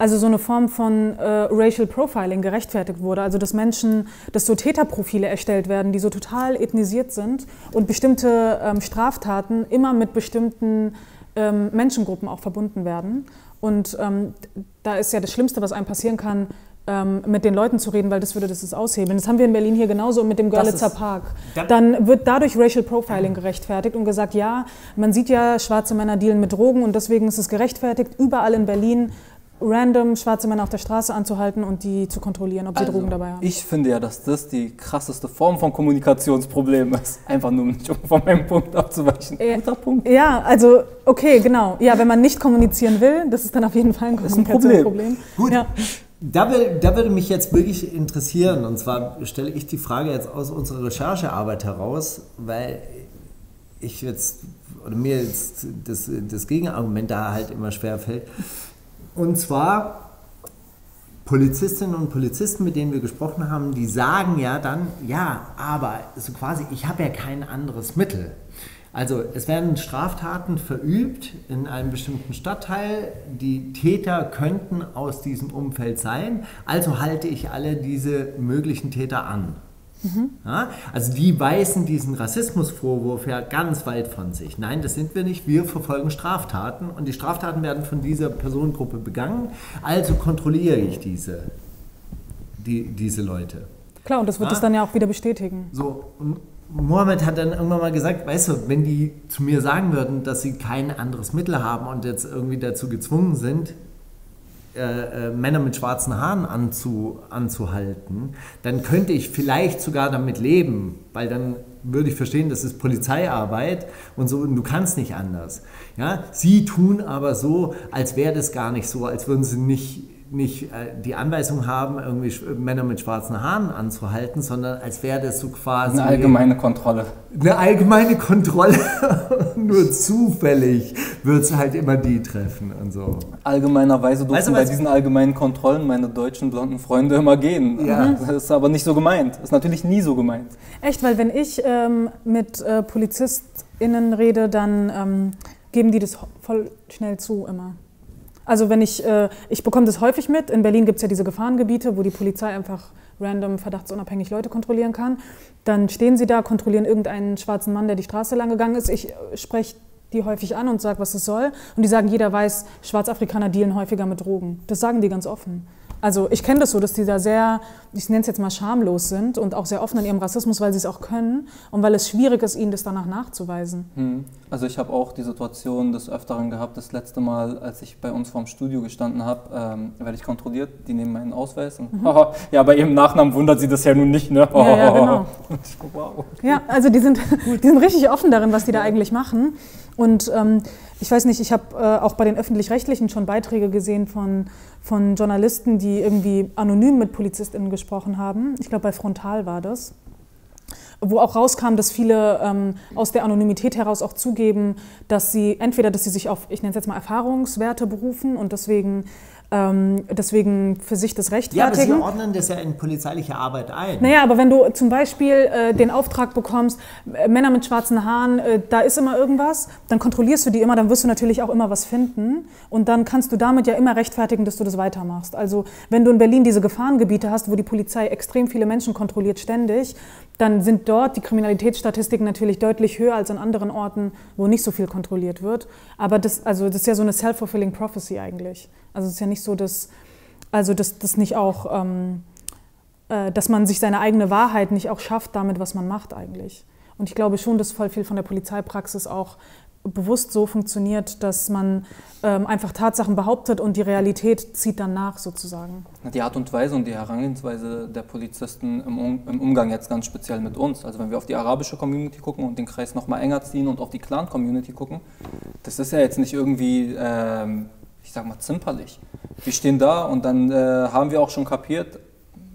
also so eine Form von äh, Racial Profiling gerechtfertigt wurde. Also dass Menschen, dass so Täterprofile erstellt werden, die so total ethnisiert sind und bestimmte ähm, Straftaten immer mit bestimmten ähm, Menschengruppen auch verbunden werden. Und ähm, da ist ja das Schlimmste, was einem passieren kann, ähm, mit den Leuten zu reden, weil das würde das aushebeln. Das haben wir in Berlin hier genauso mit dem Görlitzer Park. Dann wird dadurch Racial Profiling gerechtfertigt und gesagt, ja, man sieht ja, schwarze Männer dealen mit Drogen und deswegen ist es gerechtfertigt, überall in Berlin random schwarze Männer auf der Straße anzuhalten und die zu kontrollieren, ob sie also, Drogen dabei haben. Ich finde ja, dass das die krasseste Form von Kommunikationsproblem ist. Einfach nur, nicht um von meinem Punkt abzuweichen. Äh, Guter Punkt. Ja, also, okay, genau. Ja, wenn man nicht kommunizieren will, das ist dann auf jeden Fall ein Kommunikationsproblem. Gut. Ja. Da, will, da würde mich jetzt wirklich interessieren, und zwar stelle ich die Frage jetzt aus unserer Recherchearbeit heraus, weil ich jetzt, oder mir jetzt das, das Gegenargument da halt immer schwer fällt. Und zwar Polizistinnen und Polizisten, mit denen wir gesprochen haben, die sagen ja dann, ja, aber so quasi, ich habe ja kein anderes Mittel. Also es werden Straftaten verübt in einem bestimmten Stadtteil. Die Täter könnten aus diesem Umfeld sein. Also halte ich alle diese möglichen Täter an. Mhm. Ja, also die weisen diesen Rassismusvorwurf ja ganz weit von sich. Nein, das sind wir nicht. Wir verfolgen Straftaten und die Straftaten werden von dieser Personengruppe begangen. Also kontrolliere ich diese, die, diese Leute. Klar, und das wird es dann ja auch wieder bestätigen. So, und Mohammed hat dann irgendwann mal gesagt, weißt du, wenn die zu mir sagen würden, dass sie kein anderes Mittel haben und jetzt irgendwie dazu gezwungen sind, äh, äh, Männer mit schwarzen Haaren anzu, anzuhalten, dann könnte ich vielleicht sogar damit leben, weil dann würde ich verstehen, das ist Polizeiarbeit und so und du kannst nicht anders. Ja? Sie tun aber so, als wäre das gar nicht so, als würden sie nicht nicht äh, die Anweisung haben, irgendwie Männer mit schwarzen Haaren anzuhalten, sondern als wäre das so quasi. Eine allgemeine Kontrolle. Eine allgemeine Kontrolle. *laughs* Nur zufällig wird es halt immer die treffen und so. Allgemeinerweise durften weißt du, bei diesen allgemeinen Kontrollen meine deutschen blonden Freunde immer gehen. Ja. Das ist aber nicht so gemeint. Das ist natürlich nie so gemeint. Echt, weil wenn ich ähm, mit äh, PolizistInnen rede, dann ähm, geben die das voll schnell zu immer. Also wenn ich, äh, ich bekomme das häufig mit. In Berlin gibt es ja diese Gefahrengebiete, wo die Polizei einfach random verdachtsunabhängig Leute kontrollieren kann. Dann stehen sie da, kontrollieren irgendeinen schwarzen Mann, der die Straße lang gegangen ist. Ich äh, spreche die häufig an und sage, was es soll. Und die sagen, jeder weiß, Schwarzafrikaner dealen häufiger mit Drogen. Das sagen die ganz offen. Also ich kenne das so, dass die da sehr, ich nenne es jetzt mal schamlos sind und auch sehr offen in ihrem Rassismus, weil sie es auch können und weil es schwierig ist, ihnen das danach nachzuweisen. Hm. Also ich habe auch die Situation des Öfteren gehabt, das letzte Mal, als ich bei uns vorm Studio gestanden habe, ähm, werde ich kontrolliert, die nehmen meinen Ausweis und mhm. *laughs* ja, bei ihrem Nachnamen wundert sie das ja nun nicht, ne? Ja, ja, genau. *laughs* wow. Ja, also die sind, die sind richtig offen darin, was die da eigentlich machen und ähm, ich weiß nicht, ich habe äh, auch bei den öffentlich-rechtlichen schon Beiträge gesehen von, von Journalisten, die irgendwie anonym mit PolizistInnen gesprochen haben. Ich glaube, bei Frontal war das. wo auch rauskam, dass viele ähm, aus der Anonymität heraus auch zugeben, dass sie entweder, dass sie sich auf, ich nenne es jetzt mal Erfahrungswerte berufen und deswegen ähm, deswegen für sich das rechtfertigen. Ja, aber Sie ordnen das ja in polizeiliche Arbeit ein. Naja, aber wenn du zum Beispiel äh, den Auftrag bekommst, äh, Männer mit schwarzen Haaren, äh, da ist immer irgendwas, dann kontrollierst du die immer, dann wirst du natürlich auch immer was finden und dann kannst du damit ja immer rechtfertigen, dass du das weitermachst. Also wenn du in Berlin diese Gefahrengebiete hast, wo die Polizei extrem viele Menschen kontrolliert ständig, dann sind dort die Kriminalitätsstatistiken natürlich deutlich höher als an anderen Orten, wo nicht so viel kontrolliert wird. Aber das, also das ist ja so eine self-fulfilling prophecy eigentlich. Also es ist ja nicht so, dass, also dass das nicht auch, ähm, äh, dass man sich seine eigene Wahrheit nicht auch schafft damit, was man macht eigentlich. Und ich glaube schon, dass voll viel von der Polizeipraxis auch bewusst so funktioniert, dass man ähm, einfach Tatsachen behauptet und die Realität zieht dann nach sozusagen. Die Art und Weise und die Herangehensweise der Polizisten im, um im, Umgang jetzt ganz speziell mit uns, also wenn wir auf die arabische Community gucken und den Kreis nochmal enger ziehen und auf die Clan-Community gucken, das ist ja jetzt nicht irgendwie, ähm, ich sag mal, zimperlich. Wir stehen da und dann äh, haben wir auch schon kapiert,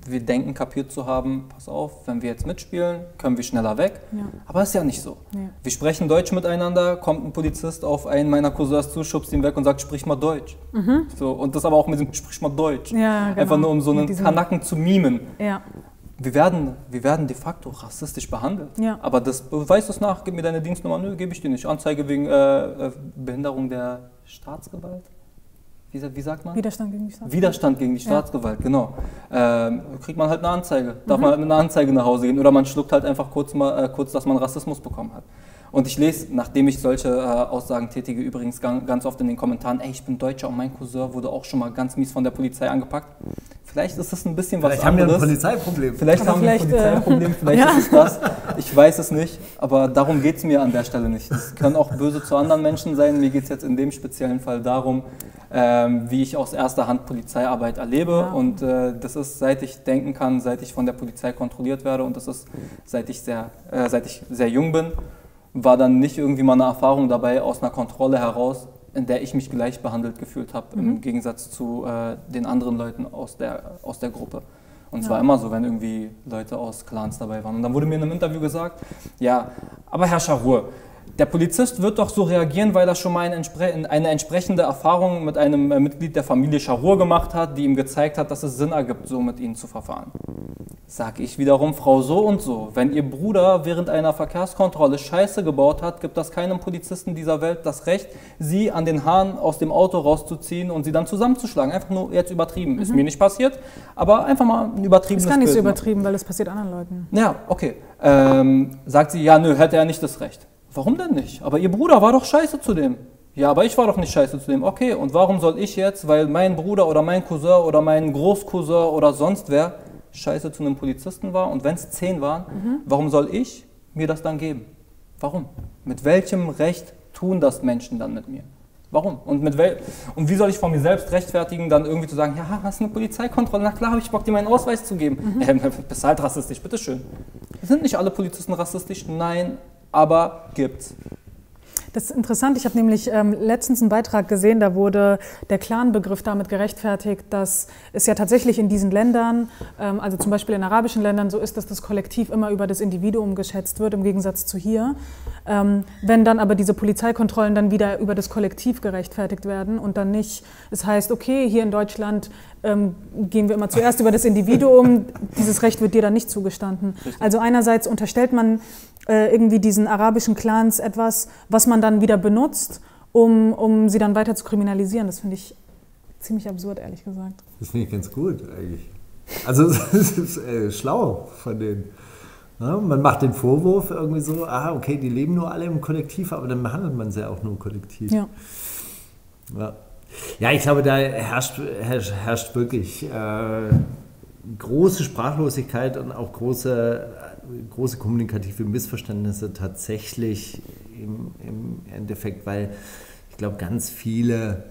wir denken kapiert zu haben, pass auf, wenn wir jetzt mitspielen, können wir schneller weg. Ja. Aber das ist ja nicht so. Ja. Wir sprechen Deutsch miteinander, kommt ein Polizist auf einen meiner Cousins zu, schubst ihn weg und sagt, sprich mal Deutsch. Mhm. So, und das aber auch mit dem, sprich mal Deutsch. Ja, genau. Einfach nur um so einen Kanacken zu mimen. Wir werden, wir werden de facto rassistisch behandelt. Aber das beweist es nach, gib mir deine Dienstnummer, nö, gebe ich dir nicht. Anzeige wegen äh, äh Behinderung der Staatsgewalt wie, wie sagt man? Widerstand gegen die Staatsgewalt. Widerstand gegen die Staatsgewalt, ja. genau. Ähm, kriegt man halt eine Anzeige. Darf mhm. man halt mit einer Anzeige nach Hause gehen oder man schluckt halt einfach kurz, mal, äh, kurz dass man Rassismus bekommen hat. Und ich lese, nachdem ich solche äh, Aussagen tätige, übrigens ganz, ganz oft in den Kommentaren, ey, ich bin Deutscher und mein Cousin wurde auch schon mal ganz mies von der Polizei angepackt. Vielleicht ist das ein bisschen was vielleicht anderes. Vielleicht haben wir ein Polizeiproblem. Vielleicht aber haben wir ein Polizeiproblem, äh, vielleicht *laughs* ja. ist es das. Ich weiß es nicht, aber darum geht es mir an der Stelle nicht. Es können auch böse zu anderen Menschen sein. Mir geht es jetzt in dem speziellen Fall darum, ähm, wie ich aus erster Hand Polizeiarbeit erlebe. Und äh, das ist, seit ich denken kann, seit ich von der Polizei kontrolliert werde und das ist, seit ich sehr, äh, seit ich sehr jung bin war dann nicht irgendwie mal eine Erfahrung dabei aus einer Kontrolle heraus, in der ich mich gleich behandelt gefühlt habe, mhm. im Gegensatz zu äh, den anderen Leuten aus der, aus der Gruppe. Und es ja. war immer so, wenn irgendwie Leute aus Clans dabei waren. Und dann wurde mir in einem Interview gesagt, ja, aber Herr Scharur, der Polizist wird doch so reagieren, weil er schon mal eine, entspre eine entsprechende Erfahrung mit einem äh, Mitglied der Familie Scharur gemacht hat, die ihm gezeigt hat, dass es Sinn ergibt, so mit ihnen zu verfahren. Sag ich wiederum, Frau so und so, wenn Ihr Bruder während einer Verkehrskontrolle Scheiße gebaut hat, gibt das keinem Polizisten dieser Welt das Recht, Sie an den Haaren aus dem Auto rauszuziehen und Sie dann zusammenzuschlagen. Einfach nur jetzt übertrieben. Mhm. Ist mir nicht passiert, aber einfach mal ein übertriebenes Ist gar nicht so übertrieben, weil es passiert anderen Leuten. Ja, okay. Ähm, sagt sie, ja, nö, hätte er nicht das Recht. Warum denn nicht? Aber ihr Bruder war doch scheiße zu dem. Ja, aber ich war doch nicht scheiße zu dem. Okay, und warum soll ich jetzt, weil mein Bruder oder mein Cousin oder mein Großcousin oder sonst wer scheiße zu einem Polizisten war und wenn es zehn waren, mhm. warum soll ich mir das dann geben? Warum? Mit welchem Recht tun das Menschen dann mit mir? Warum? Und, mit wel und wie soll ich von mir selbst rechtfertigen, dann irgendwie zu sagen, ja, hast du eine Polizeikontrolle? Na klar, habe ich Bock, dir meinen Ausweis zu geben. Mhm. *laughs* Ähm, bist halt rassistisch, bitteschön. Sind nicht alle Polizisten rassistisch? Nein, aber gibt's. Das ist interessant. Ich habe nämlich ähm, letztens einen Beitrag gesehen, da wurde der Clan-Begriff damit gerechtfertigt, dass es ja tatsächlich in diesen Ländern, ähm, also zum Beispiel in arabischen Ländern, so ist, dass das Kollektiv immer über das Individuum geschätzt wird, im Gegensatz zu hier. Ähm, wenn dann aber diese Polizeikontrollen dann wieder über das Kollektiv gerechtfertigt werden und dann nicht, es heißt, okay, hier in Deutschland ähm, gehen wir immer zuerst über das Individuum, dieses Recht wird dir dann nicht zugestanden. Also einerseits unterstellt man äh, irgendwie diesen arabischen Clans etwas, was man dann wieder benutzt, um, um sie dann weiter zu kriminalisieren. Das finde ich ziemlich absurd, ehrlich gesagt. Das finde ich ganz gut eigentlich. Also *laughs* es ist äh, schlau von denen. Ja, man macht den Vorwurf irgendwie so, ah, okay, die leben nur alle im Kollektiv, aber dann behandelt man sie ja auch nur kollektiv. Ja. ja. Ja, ich glaube, da herrscht, herrscht, herrscht wirklich äh, große Sprachlosigkeit und auch große große kommunikative Missverständnisse tatsächlich im, im Endeffekt, weil ich glaube, ganz viele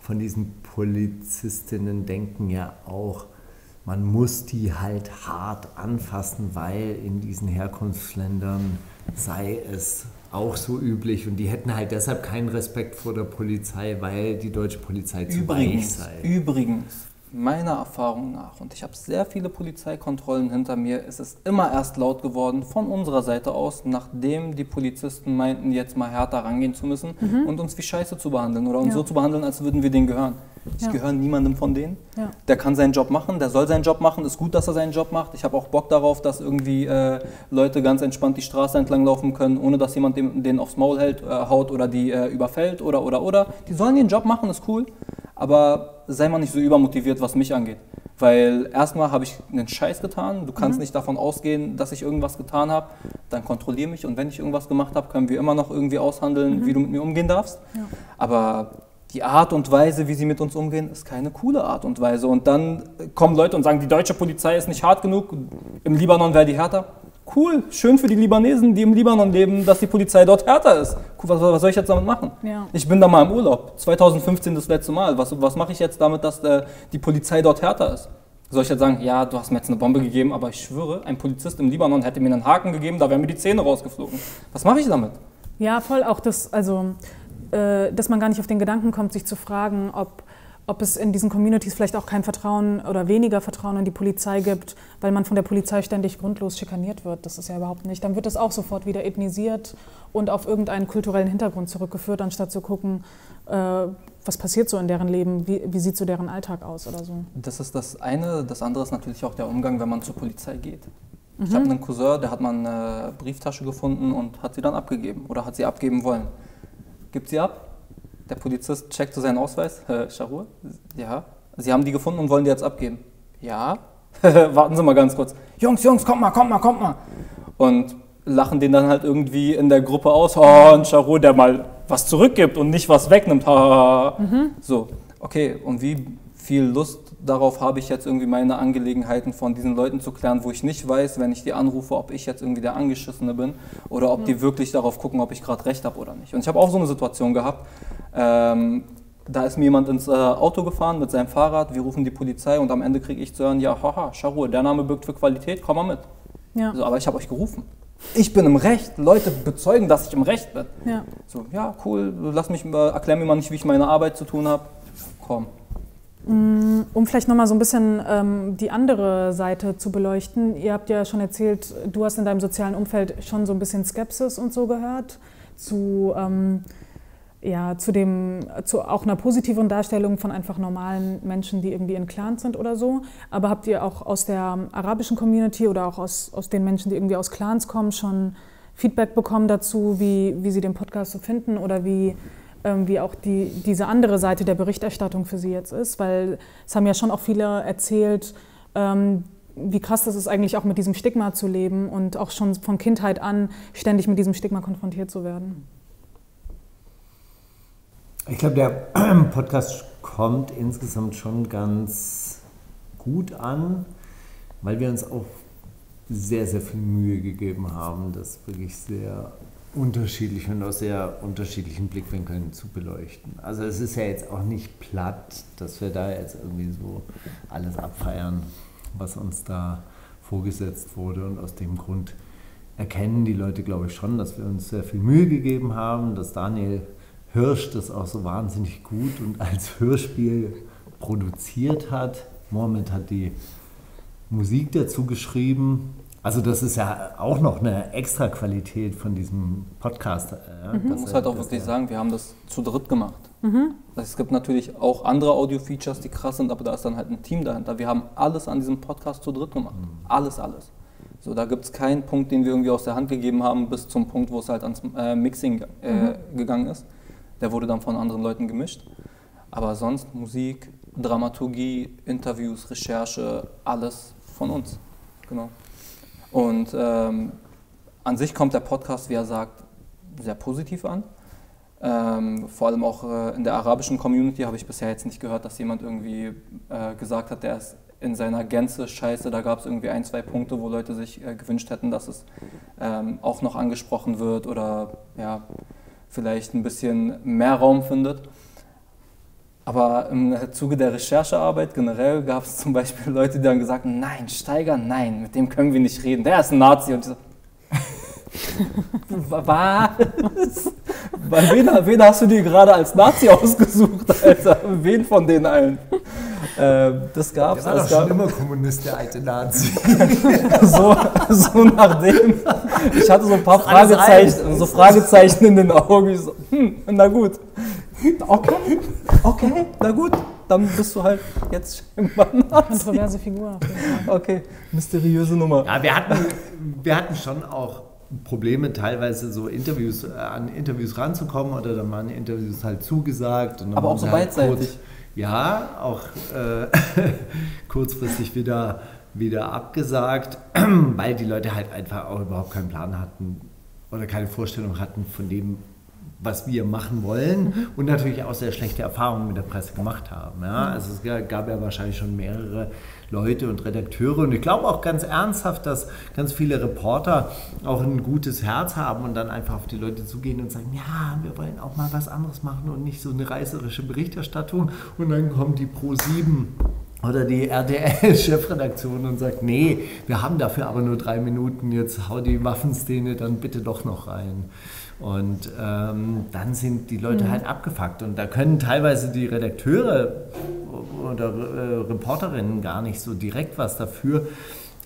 von diesen Polizistinnen denken ja auch, man muss die halt hart anfassen, weil in diesen Herkunftsländern sei es auch so üblich und die hätten halt deshalb keinen Respekt vor der Polizei, weil die deutsche Polizei zu übrigens, weich sei. Übrigens, meiner Erfahrung nach, und ich habe sehr viele Polizeikontrollen hinter mir, ist es immer erst laut geworden von unserer Seite aus, nachdem die Polizisten meinten, jetzt mal härter rangehen zu müssen mhm. und uns wie Scheiße zu behandeln oder uns ja. so zu behandeln, als würden wir denen gehören. Ich ja. gehöre niemandem von denen. Ja. Der kann seinen Job machen, der soll seinen Job machen. Ist gut, dass er seinen Job macht. Ich habe auch Bock darauf, dass irgendwie äh, Leute ganz entspannt die Straße entlang laufen können, ohne dass jemand dem, denen aufs Maul hält, äh, haut oder die äh, überfällt oder oder oder. Die sollen ihren Job machen, ist cool. Aber sei mal nicht so übermotiviert, was mich angeht. Weil erstmal habe ich einen Scheiß getan. Du kannst mhm. nicht davon ausgehen, dass ich irgendwas getan habe. Dann kontrolliere mich und wenn ich irgendwas gemacht habe, können wir immer noch irgendwie aushandeln, mhm. wie du mit mir umgehen darfst. Ja. Aber die Art und Weise, wie sie mit uns umgehen, ist keine coole Art und Weise. Und dann kommen Leute und sagen, die deutsche Polizei ist nicht hart genug, im Libanon wäre die härter. Cool, schön für die Libanesen, die im Libanon leben, dass die Polizei dort härter ist. Was, was, soll ich jetzt damit machen? Ja. Ich bin da mal im Urlaub, 2015 das letzte Mal. Was, was mache ich jetzt damit, dass äh, die Polizei dort härter ist? Soll ich jetzt sagen, ja, du hast mir jetzt eine Bombe gegeben, aber ich schwöre, ein Polizist im Libanon hätte mir einen Haken gegeben, da wären mir die Zähne rausgeflogen. Was mache ich damit? Ja, voll auch das, also äh, dass man gar nicht auf den Gedanken kommt, sich zu fragen, ob, ob es in diesen Communities vielleicht auch kein Vertrauen oder weniger Vertrauen in die Polizei gibt, weil man von der Polizei ständig grundlos schikaniert wird. Das ist ja überhaupt nicht. Dann wird es auch sofort wieder ethnisiert und auf irgendeinen kulturellen Hintergrund zurückgeführt, anstatt zu gucken, äh, was passiert so in deren Leben, wie, wie, sieht so deren Alltag aus oder so. Das ist das eine. Das andere ist natürlich auch der Umgang, wenn man zur Polizei geht. Mhm. Ich habe einen Cousin, der hat mal eine Brieftasche gefunden und hat sie dann abgegeben oder hat sie abgeben wollen gibt sie ab. Der Polizist checkt seinen Ausweis. Äh, Charur? Ja. Sie haben die gefunden und wollen die jetzt abgeben. Ja. *laughs* Warten Sie mal ganz kurz. Jungs, Jungs, kommt mal, kommt mal, kommt mal. Und lachen den dann halt irgendwie in der Gruppe aus. Oh, ein Charur, der mal was zurückgibt und nicht was wegnimmt. Mhm. So, okay. Und wie viel Lust darauf habe ich jetzt irgendwie meine Angelegenheiten von diesen Leuten zu klären, wo ich nicht weiß, wenn ich die anrufe, ob ich jetzt irgendwie der Angeschissene bin oder ob ja. die wirklich darauf gucken, ob ich gerade recht habe oder nicht. Und ich habe auch so eine Situation gehabt. Ähm, da ist mir jemand ins äh, Auto gefahren mit seinem Fahrrad, wir rufen die Polizei und am Ende kriege ich zu hören, ja, haha, Scharur, der Name birgt für Qualität, komm mal mit. Ja. So, aber ich habe euch gerufen. Ich bin im Recht. Leute bezeugen, dass ich im Recht bin. Ja. So, ja, cool, lass mich, äh, erklär mir mal nicht, wie ich meine Arbeit zu tun habe. Komm, Mm, um vielleicht nochmal so ein bisschen ähm, die andere Seite zu beleuchten. Ihr habt ja schon erzählt, du hast in deinem sozialen Umfeld schon so ein bisschen Skepsis und so gehört zu, ähm, ja, zu, dem, zu auch einer positiveren Darstellung von einfach normalen Menschen, die irgendwie in Clans sind oder so. Aber habt ihr auch aus der arabischen Community oder auch aus, aus den Menschen, die irgendwie aus Clans kommen, schon Feedback bekommen dazu, wie, wie sie den Podcast so finden oder wie wie auch die, diese andere Seite der Berichterstattung für Sie jetzt ist, weil es haben ja schon auch viele erzählt, ähm, wie krass das ist eigentlich auch mit diesem Stigma zu leben und auch schon von Kindheit an ständig mit diesem Stigma konfrontiert zu werden. Ich glaube, der *clears throat* Podcast kommt insgesamt schon ganz gut an, weil wir uns auch sehr, sehr viel Mühe gegeben haben, das wirklich sehr unterschiedlich und aus sehr unterschiedlichen Blickwinkeln zu beleuchten. Also es ist ja jetzt auch nicht platt, dass wir da jetzt irgendwie so alles abfeiern, was uns da vorgesetzt wurde. Und aus dem Grund erkennen die Leute, glaube ich, schon, dass wir uns sehr viel Mühe gegeben haben, dass Daniel Hirsch das auch so wahnsinnig gut und als Hörspiel produziert hat. Mohammed hat die Musik dazu geschrieben also das ist ja auch noch eine extra Qualität von diesem Podcast. Ja, mhm. Man muss halt auch wirklich sagen, wir haben das zu dritt gemacht. Mhm. Es gibt natürlich auch andere Audio-Features, die krass sind, aber da ist dann halt ein Team dahinter. Wir haben alles an diesem Podcast zu dritt gemacht. Mhm. Alles, alles. So, da gibt es keinen Punkt, den wir irgendwie aus der Hand gegeben haben, bis zum Punkt, wo es halt ans äh, Mixing äh, mhm. gegangen ist. Der wurde dann von anderen Leuten gemischt. Aber sonst Musik, Dramaturgie, Interviews, Recherche, alles von uns. Genau. Und ähm, an sich kommt der Podcast, wie er sagt, sehr positiv an. Ähm, vor allem auch äh, in der arabischen Community habe ich bisher jetzt nicht gehört, dass jemand irgendwie äh, gesagt hat, der ist in seiner Gänze scheiße. Da gab es irgendwie ein, zwei Punkte, wo Leute sich äh, gewünscht hätten, dass es ähm, auch noch angesprochen wird oder ja, vielleicht ein bisschen mehr Raum findet. Aber im Zuge der Recherchearbeit generell gab es zum Beispiel Leute, die dann gesagt haben, nein, Steiger, nein, mit dem können wir nicht reden, der ist ein Nazi. Und ich so, *laughs* was? wen, wen, hast du dir gerade als Nazi ausgesucht, Alter? Wen von den allen? Äh, das gab es. Der war doch schon immer Kommunist, der alte Nazi. *laughs* so, so nachdem. Ich hatte so ein paar Fragezeichen, so Fragezeichen in den Augen. Ich so, hm, na gut. Okay, okay, na gut. Dann bist du halt jetzt scheinbar Nazi. Kontroverse Figur. Okay, mysteriöse Nummer. Ja, wir hatten, wir hatten schon auch Probleme, teilweise so Interviews, äh, an Interviews ranzukommen oder dann waren Interviews halt zugesagt. Aber auch so halt beidseitig. Kurz, ja, auch äh, *laughs* kurzfristig wieder, wieder abgesagt, *clears throat* weil die Leute halt einfach auch überhaupt keinen Plan hatten oder keine Vorstellung hatten von dem, was wir machen wollen mhm. und natürlich auch sehr schlechte Erfahrungen mit der Presse gemacht haben. Ja? Mhm. Also es gab ja wahrscheinlich schon mehrere Leute und Redakteure und ich glaube auch ganz ernsthaft, dass ganz viele Reporter auch ein gutes Herz haben und dann einfach auf die Leute zugehen und sagen, ja, wir wollen auch mal was anderes machen und nicht so eine reißerische Berichterstattung und dann kommt die Pro 7 oder die RTL-Chefredaktion und sagt, nee, wir haben dafür aber nur drei Minuten, jetzt hau die Waffenszene dann bitte doch noch rein. Und ähm, dann sind die Leute mhm. halt abgefuckt. Und da können teilweise die Redakteure oder äh, Reporterinnen gar nicht so direkt was dafür.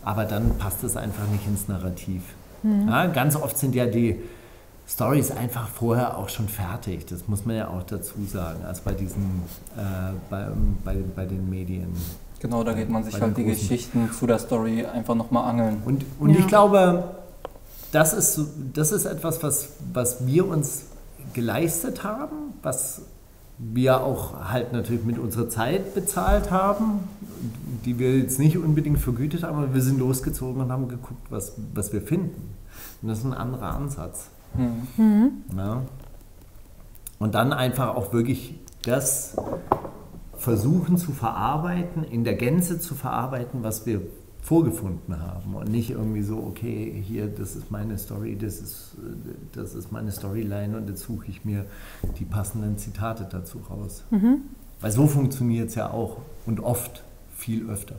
Aber dann passt es einfach nicht ins Narrativ. Mhm. Ja, ganz oft sind ja die Stories einfach vorher auch schon fertig. Das muss man ja auch dazu sagen, als bei diesen, äh, bei, bei, bei den Medien. Genau, da geht man sich halt die Geschichten zu der Story einfach nochmal angeln. Und, und ja. ich glaube, das ist, das ist etwas, was, was wir uns geleistet haben, was wir auch halt natürlich mit unserer Zeit bezahlt haben, die wir jetzt nicht unbedingt vergütet haben, aber wir sind losgezogen und haben geguckt, was, was wir finden. Und das ist ein anderer Ansatz. Mhm. Ja. Und dann einfach auch wirklich das versuchen zu verarbeiten, in der Gänze zu verarbeiten, was wir vorgefunden haben und nicht irgendwie so, okay, hier, das ist meine Story, das ist, das ist meine Storyline und jetzt suche ich mir die passenden Zitate dazu raus. Mhm. Weil so funktioniert es ja auch und oft viel öfter,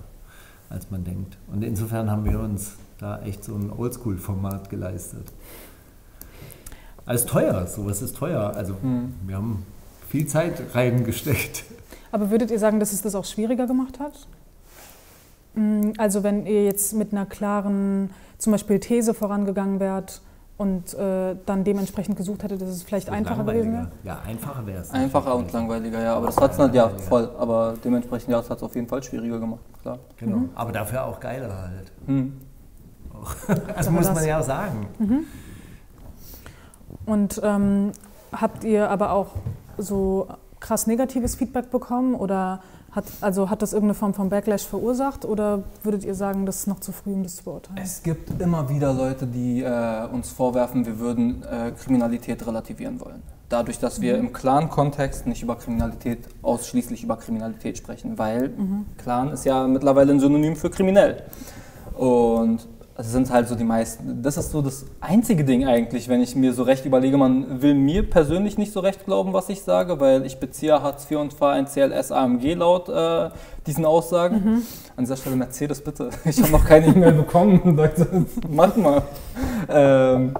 als man denkt. Und insofern haben wir uns da echt so ein Oldschool-Format geleistet. Alles teuer, sowas ist teuer. Also mhm. wir haben viel Zeit reingesteckt. Aber würdet ihr sagen, dass es das auch schwieriger gemacht hat? Mm, also wenn ihr jetzt mit einer klaren, zum Beispiel These vorangegangen wärt und äh, dann dementsprechend gesucht hättet, dass es vielleicht einfacher gewesen wäre? Ja, einfacher wäre es. Einfacher und langweiliger, ja. Aber das hat es nicht, ja, voll. Aber dementsprechend, ja, das hat es auf jeden Fall schwieriger gemacht, klar. Genau, mhm. aber dafür auch geiler halt. Mhm. *laughs* das muss man ja auch sagen. Mhm. Und ähm, habt ihr aber auch so krass negatives Feedback bekommen oder hat, also hat das irgendeine Form von Backlash verursacht oder würdet ihr sagen, das ist noch zu früh, um das zu beurteilen? Es gibt immer wieder Leute, die äh, uns vorwerfen, wir würden äh, Kriminalität relativieren wollen. Dadurch, dass wir mhm. im Clan-Kontext nicht über Kriminalität, ausschließlich über Kriminalität sprechen, weil mhm. Clan ist ja mittlerweile ein Synonym für kriminell. Und das sind halt so die meisten. Das ist so das einzige Ding eigentlich, wenn ich mir so recht überlege. Man will mir persönlich nicht so recht glauben, was ich sage, weil ich beziehe Hartz IV und fahre ein CLS AMG laut äh, diesen Aussagen. Mhm. An dieser Stelle Mercedes bitte. *laughs* Ich habe noch keine E-Mail *laughs* bekommen. *laughs* Leute, mach mal. Ähm,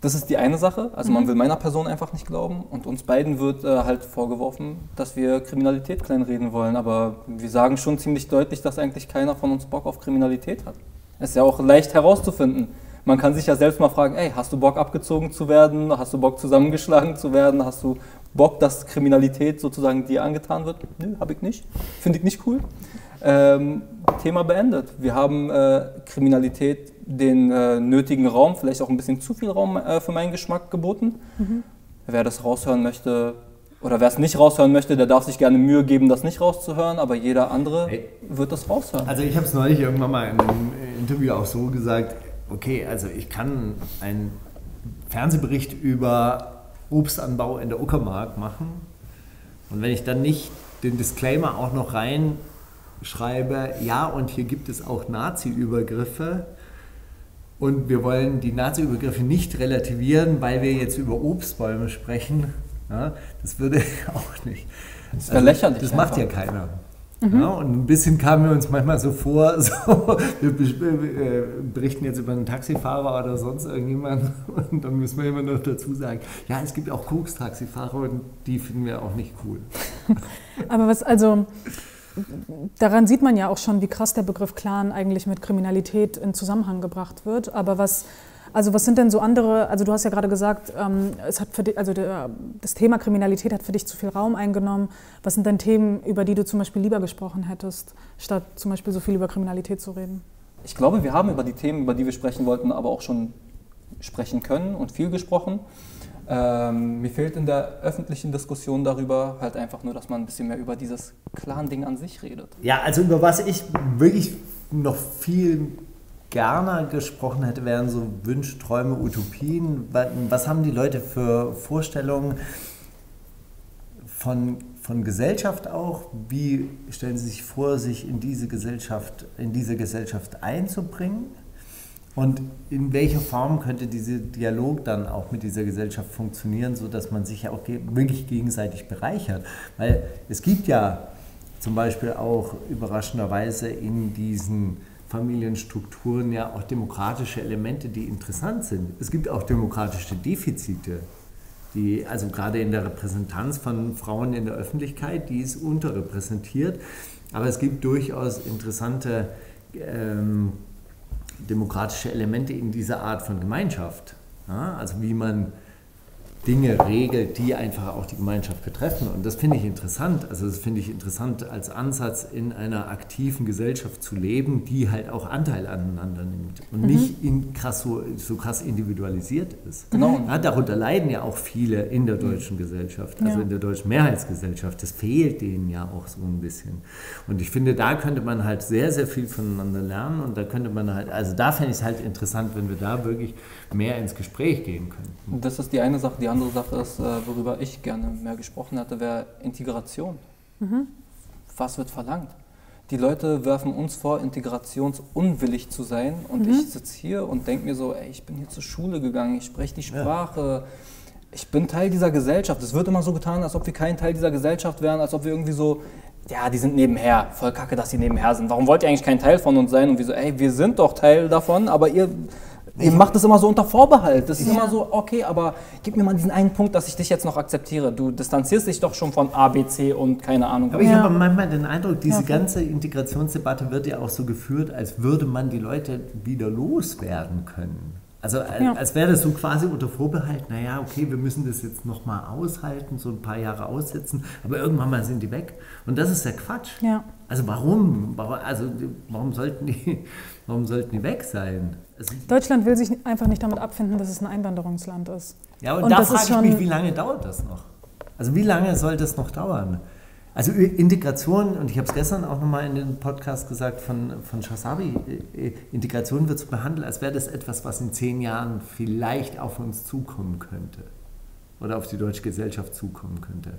das ist die eine Sache. Also man mhm. will meiner Person einfach nicht glauben. Und uns beiden wird äh, halt vorgeworfen, dass wir Kriminalität kleinreden wollen. Aber wir sagen schon ziemlich deutlich, dass eigentlich keiner von uns Bock auf Kriminalität hat. Ist ja auch leicht herauszufinden. Man kann sich ja selbst mal fragen, ey, hast du Bock abgezogen zu werden? Hast du Bock zusammengeschlagen zu werden? Hast du Bock, dass Kriminalität sozusagen dir angetan wird? Nö, habe ich nicht. Finde ich nicht cool. Ähm, Thema beendet. Wir haben äh, Kriminalität den äh, nötigen Raum, vielleicht auch ein bisschen zu viel Raum äh, für meinen Geschmack geboten. Mhm. Wer das raushören möchte, oder wer es nicht raushören möchte, der darf sich gerne Mühe geben, das nicht rauszuhören, aber jeder andere hey. wird das raushören. Also ich habe es neulich irgendwann mal in einem Interview auch so gesagt, okay, also ich kann einen Fernsehbericht über Obstanbau in der Uckermark machen und wenn ich dann nicht den Disclaimer auch noch reinschreibe, ja und hier gibt es auch Nazi-Übergriffe, und wir wollen die Nazi-Übergriffe nicht relativieren, weil wir jetzt über Obstbäume sprechen, ja, das würde *laughs* auch nicht. Das wäre also, lächerlich. Das macht ja keiner. Mhm. Ja, und ein bisschen kamen wir uns manchmal so vor, *laughs* so, wir äh, berichten jetzt über einen Taxifahrer oder sonst irgendjemanden und dann müssen wir immer noch dazu sagen, ja, es gibt auch Koks-Taxifahrer und die finden wir auch nicht cool. *laughs* Aber was, also, daran sieht man ja auch schon, wie krass der Begriff Clan eigentlich mit Kriminalität in Zusammenhang gebracht wird. Aber was, also was sind denn so andere, also du hast ja gerade gesagt, ähm, es hat für dich, also der, das Thema Kriminalität hat für dich zu viel Raum eingenommen. Was sind denn Themen, über die du zum Beispiel lieber gesprochen hättest, statt zum Beispiel so viel über Kriminalität zu reden? Ich glaube, wir haben über die Themen, über die wir sprechen wollten, aber auch schon sprechen können und viel gesprochen. Ähm, mir fehlt in der öffentlichen Diskussion darüber halt einfach nur, dass man ein bisschen mehr über dieses Clan-Ding an sich redet. Ja, also über was ich wirklich noch viel gerne gesprochen hätte, wären so Wünsche, Träume, Utopien. Was haben die Leute für Vorstellungen von, von Gesellschaft auch? Wie stellen sie sich vor, sich in diese Gesellschaft, in diese Gesellschaft einzubringen? Und in welcher Form könnte dieser Dialog dann auch mit dieser Gesellschaft funktionieren, sodass man sich ja auch wirklich gegenseitig bereichert? Weil es gibt ja zum Beispiel auch überraschenderweise in diesen Familienstrukturen ja auch demokratische Elemente, die interessant sind. Es gibt auch demokratische Defizite, die, also gerade in der Repräsentanz von Frauen in der Öffentlichkeit, die ist unterrepräsentiert. Aber es gibt durchaus interessante ähm, demokratische Elemente in dieser Art von Gemeinschaft. Ja, also wie man Dinge regelt, die einfach auch die Gemeinschaft betreffen. Und das finde ich interessant. Also das finde ich interessant als Ansatz, in einer aktiven Gesellschaft zu leben, die halt auch Anteil aneinander nimmt und mhm. nicht in krass so, so, krass individualisiert ist. Genau. Ja, darunter leiden ja auch viele in der deutschen mhm. Gesellschaft, also ja. in der deutschen Mehrheitsgesellschaft. Das fehlt denen ja auch so ein bisschen. Und ich finde, da könnte man halt sehr, sehr viel voneinander lernen und da könnte man halt, also da fände ich es halt interessant, wenn wir da wirklich mehr ins Gespräch gehen könnten. Das ist die eine Sache. Die andere Sache ist, äh, worüber ich gerne mehr gesprochen hätte, wäre Integration. Mhm. Was wird verlangt? Die Leute werfen uns vor, integrationsunwillig zu sein. Und mhm. ich sitze hier und denke mir so, ey, ich bin hier zur Schule gegangen, ich spreche die Sprache. Ja. Ich bin Teil dieser Gesellschaft. Es wird immer so getan, als ob wir kein Teil dieser Gesellschaft wären, als ob wir irgendwie so, ja, die sind nebenher. Voll kacke, dass die nebenher sind. Warum wollt ihr eigentlich kein Teil von uns sein? Und wir so, ey, wir sind doch Teil davon, aber ihr Ihr macht das immer so unter Vorbehalt. Das ist ja. immer so, okay, aber gib mir mal diesen einen Punkt, dass ich dich jetzt noch akzeptiere. Du distanzierst dich doch schon von A, B, C und keine Ahnung. Aber ich ja. habe manchmal den Eindruck, diese ja, ganze Integrationsdebatte wird ja auch so geführt, als würde man die Leute wieder loswerden können. Also ja. als wäre das so quasi unter Vorbehalt, naja, okay, wir müssen das jetzt nochmal aushalten, so ein paar Jahre aussetzen, aber irgendwann mal sind die weg. Und das ist der Quatsch. Ja. Also warum? Also warum sollten die, warum sollten die weg sein? Deutschland will sich einfach nicht damit abfinden, dass es ein Einwanderungsland ist. Ja, und, und da frage ich mich, wie lange dauert das noch? Also wie lange soll das noch dauern? Also Integration, und ich habe es gestern auch nochmal in dem Podcast gesagt von, von Shasabi, Integration wird so behandelt, als wäre das etwas, was in zehn Jahren vielleicht auf uns zukommen könnte. Oder auf die deutsche Gesellschaft zukommen könnte.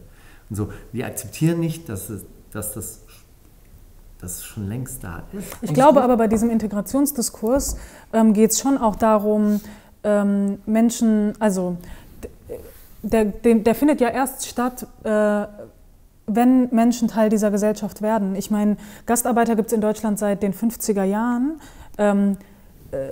Und so, wir akzeptieren nicht, dass, es, dass das das schon längst da ist. Ich glaube aber bei diesem Integrationsdiskurs ähm, geht es schon auch darum, ähm, Menschen, also der, der, der, findet ja erst statt, äh, wenn Menschen Teil dieser Gesellschaft werden. Ich meine, Gastarbeiter gibt es in Deutschland seit den 50er Jahren. Ähm, äh,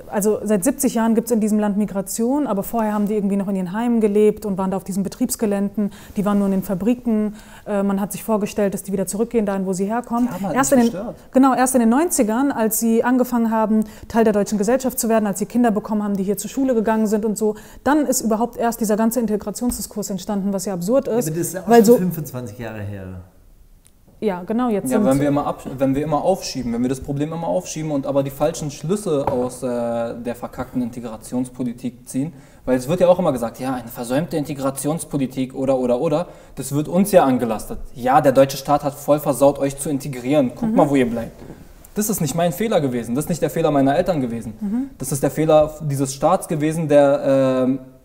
also seit 70 Jahren gibt es in diesem Land Migration, aber vorher haben die irgendwie noch in ihren Heimen gelebt und waren da auf diesen Betriebsgeländen. Die waren nur in den Fabriken. Äh, man hat sich vorgestellt, dass die wieder zurückgehen dahin, wo sie herkommen. Halt erst in den, genau, erst in den 90ern, als sie angefangen haben, Teil der deutschen Gesellschaft zu werden, als sie Kinder bekommen haben, die hier zur Schule gegangen sind und so, dann ist überhaupt erst dieser ganze Integrationsdiskurs entstanden, was ja absurd ist. Ja, aber das ist ja auch weil so 25 Jahre her. Ja, genau, jetzt ja, wenn wir, immer ab, wenn wir immer aufschieben, wenn wir das Problem immer aufschieben und aber die falschen Schlüsse aus äh, der verkackten Integrationspolitik ziehen, weil es wird ja auch immer gesagt, ja, eine versäumte Integrationspolitik oder, oder, oder, das wird uns ja angelastet. Ja, der deutsche Staat hat voll versaut, euch zu integrieren. Guckt mhm. mal, wo ihr bleibt. Das ist nicht mein Fehler gewesen, das ist nicht der Fehler meiner Eltern gewesen. Mhm. Das ist der Fehler dieses Staats gewesen, der... Äh,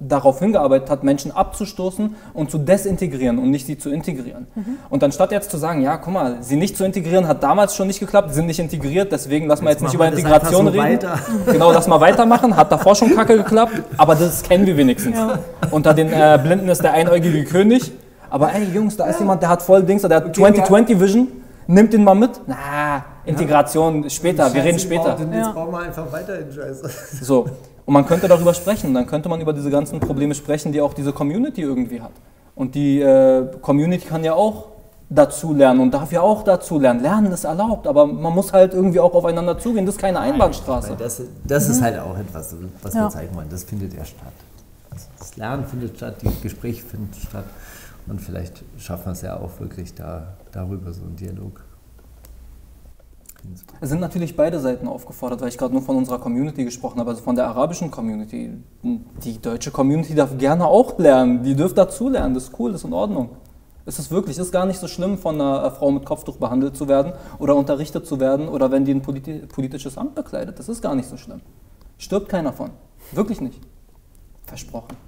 darauf hingearbeitet hat, Menschen abzustoßen und zu desintegrieren und nicht sie zu integrieren. Mhm. Und anstatt jetzt zu sagen, ja, guck mal, sie nicht zu integrieren hat damals schon nicht geklappt, sind nicht integriert, deswegen lassen wir jetzt, jetzt nicht über Integration so reden. Weiter. *laughs* Genau, lass mal weitermachen, hat davor schon kacke geklappt, aber das kennen wir wenigstens. Ja. Unter den äh, Blinden ist der einäugige König. Aber ey, Jungs, da ist jemand, der hat voll Dings, der hat 2020 Vision, nimmt den mal mit. Na, Integration ja. später, wir reden später. Jetzt bauen wir einfach weiter in Scheiße. So, und man könnte darüber sprechen, dann könnte man über diese ganzen Probleme sprechen, die auch diese Community irgendwie hat. Und die äh, Community kann ja auch dazulernen und darf ja auch dazulernen. Lernen ist erlaubt, aber man muss halt irgendwie auch aufeinander zugehen. Das ist keine Einbahnstraße. Das, das mhm. ist halt auch etwas, was ja. wir zeigen wollen. Das findet ja statt. Das Lernen findet statt, die Gespräche finden statt. Und vielleicht schaffen wir es ja auch wirklich da, darüber so einen Dialog. Es sind natürlich beide Seiten aufgefordert, weil ich gerade nur von unserer Community gesprochen habe, also von der arabischen Community. Die deutsche Community darf gerne auch lernen, die dürft dazu lernen, das ist cool, das ist in Ordnung. Es ist wirklich, es ist gar nicht so schlimm, von einer äh, Frau mit Kopftuch behandelt zu werden oder unterrichtet zu werden oder wenn die ein politisches Amt bekleidet. Das ist gar nicht so schlimm. Stirbt keiner von. Wirklich nicht. Versprochen.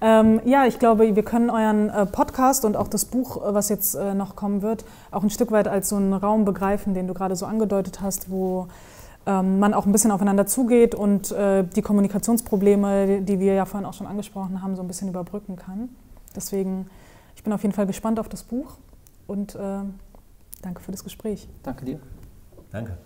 Ähm, ja, ich glaube, wir können euren äh, Podcast und auch das Buch, äh, was jetzt äh, noch kommen wird, auch ein Stück weit als so einen Raum begreifen, den du gerade so angedeutet hast, wo ähm, man auch ein bisschen aufeinander zugeht und äh, die Kommunikationsprobleme, die wir ja vorhin auch schon angesprochen haben, so ein bisschen überbrücken kann. Deswegen, ich bin auf jeden Fall gespannt auf das Buch und äh, danke für das Gespräch. Danke dir. Danke.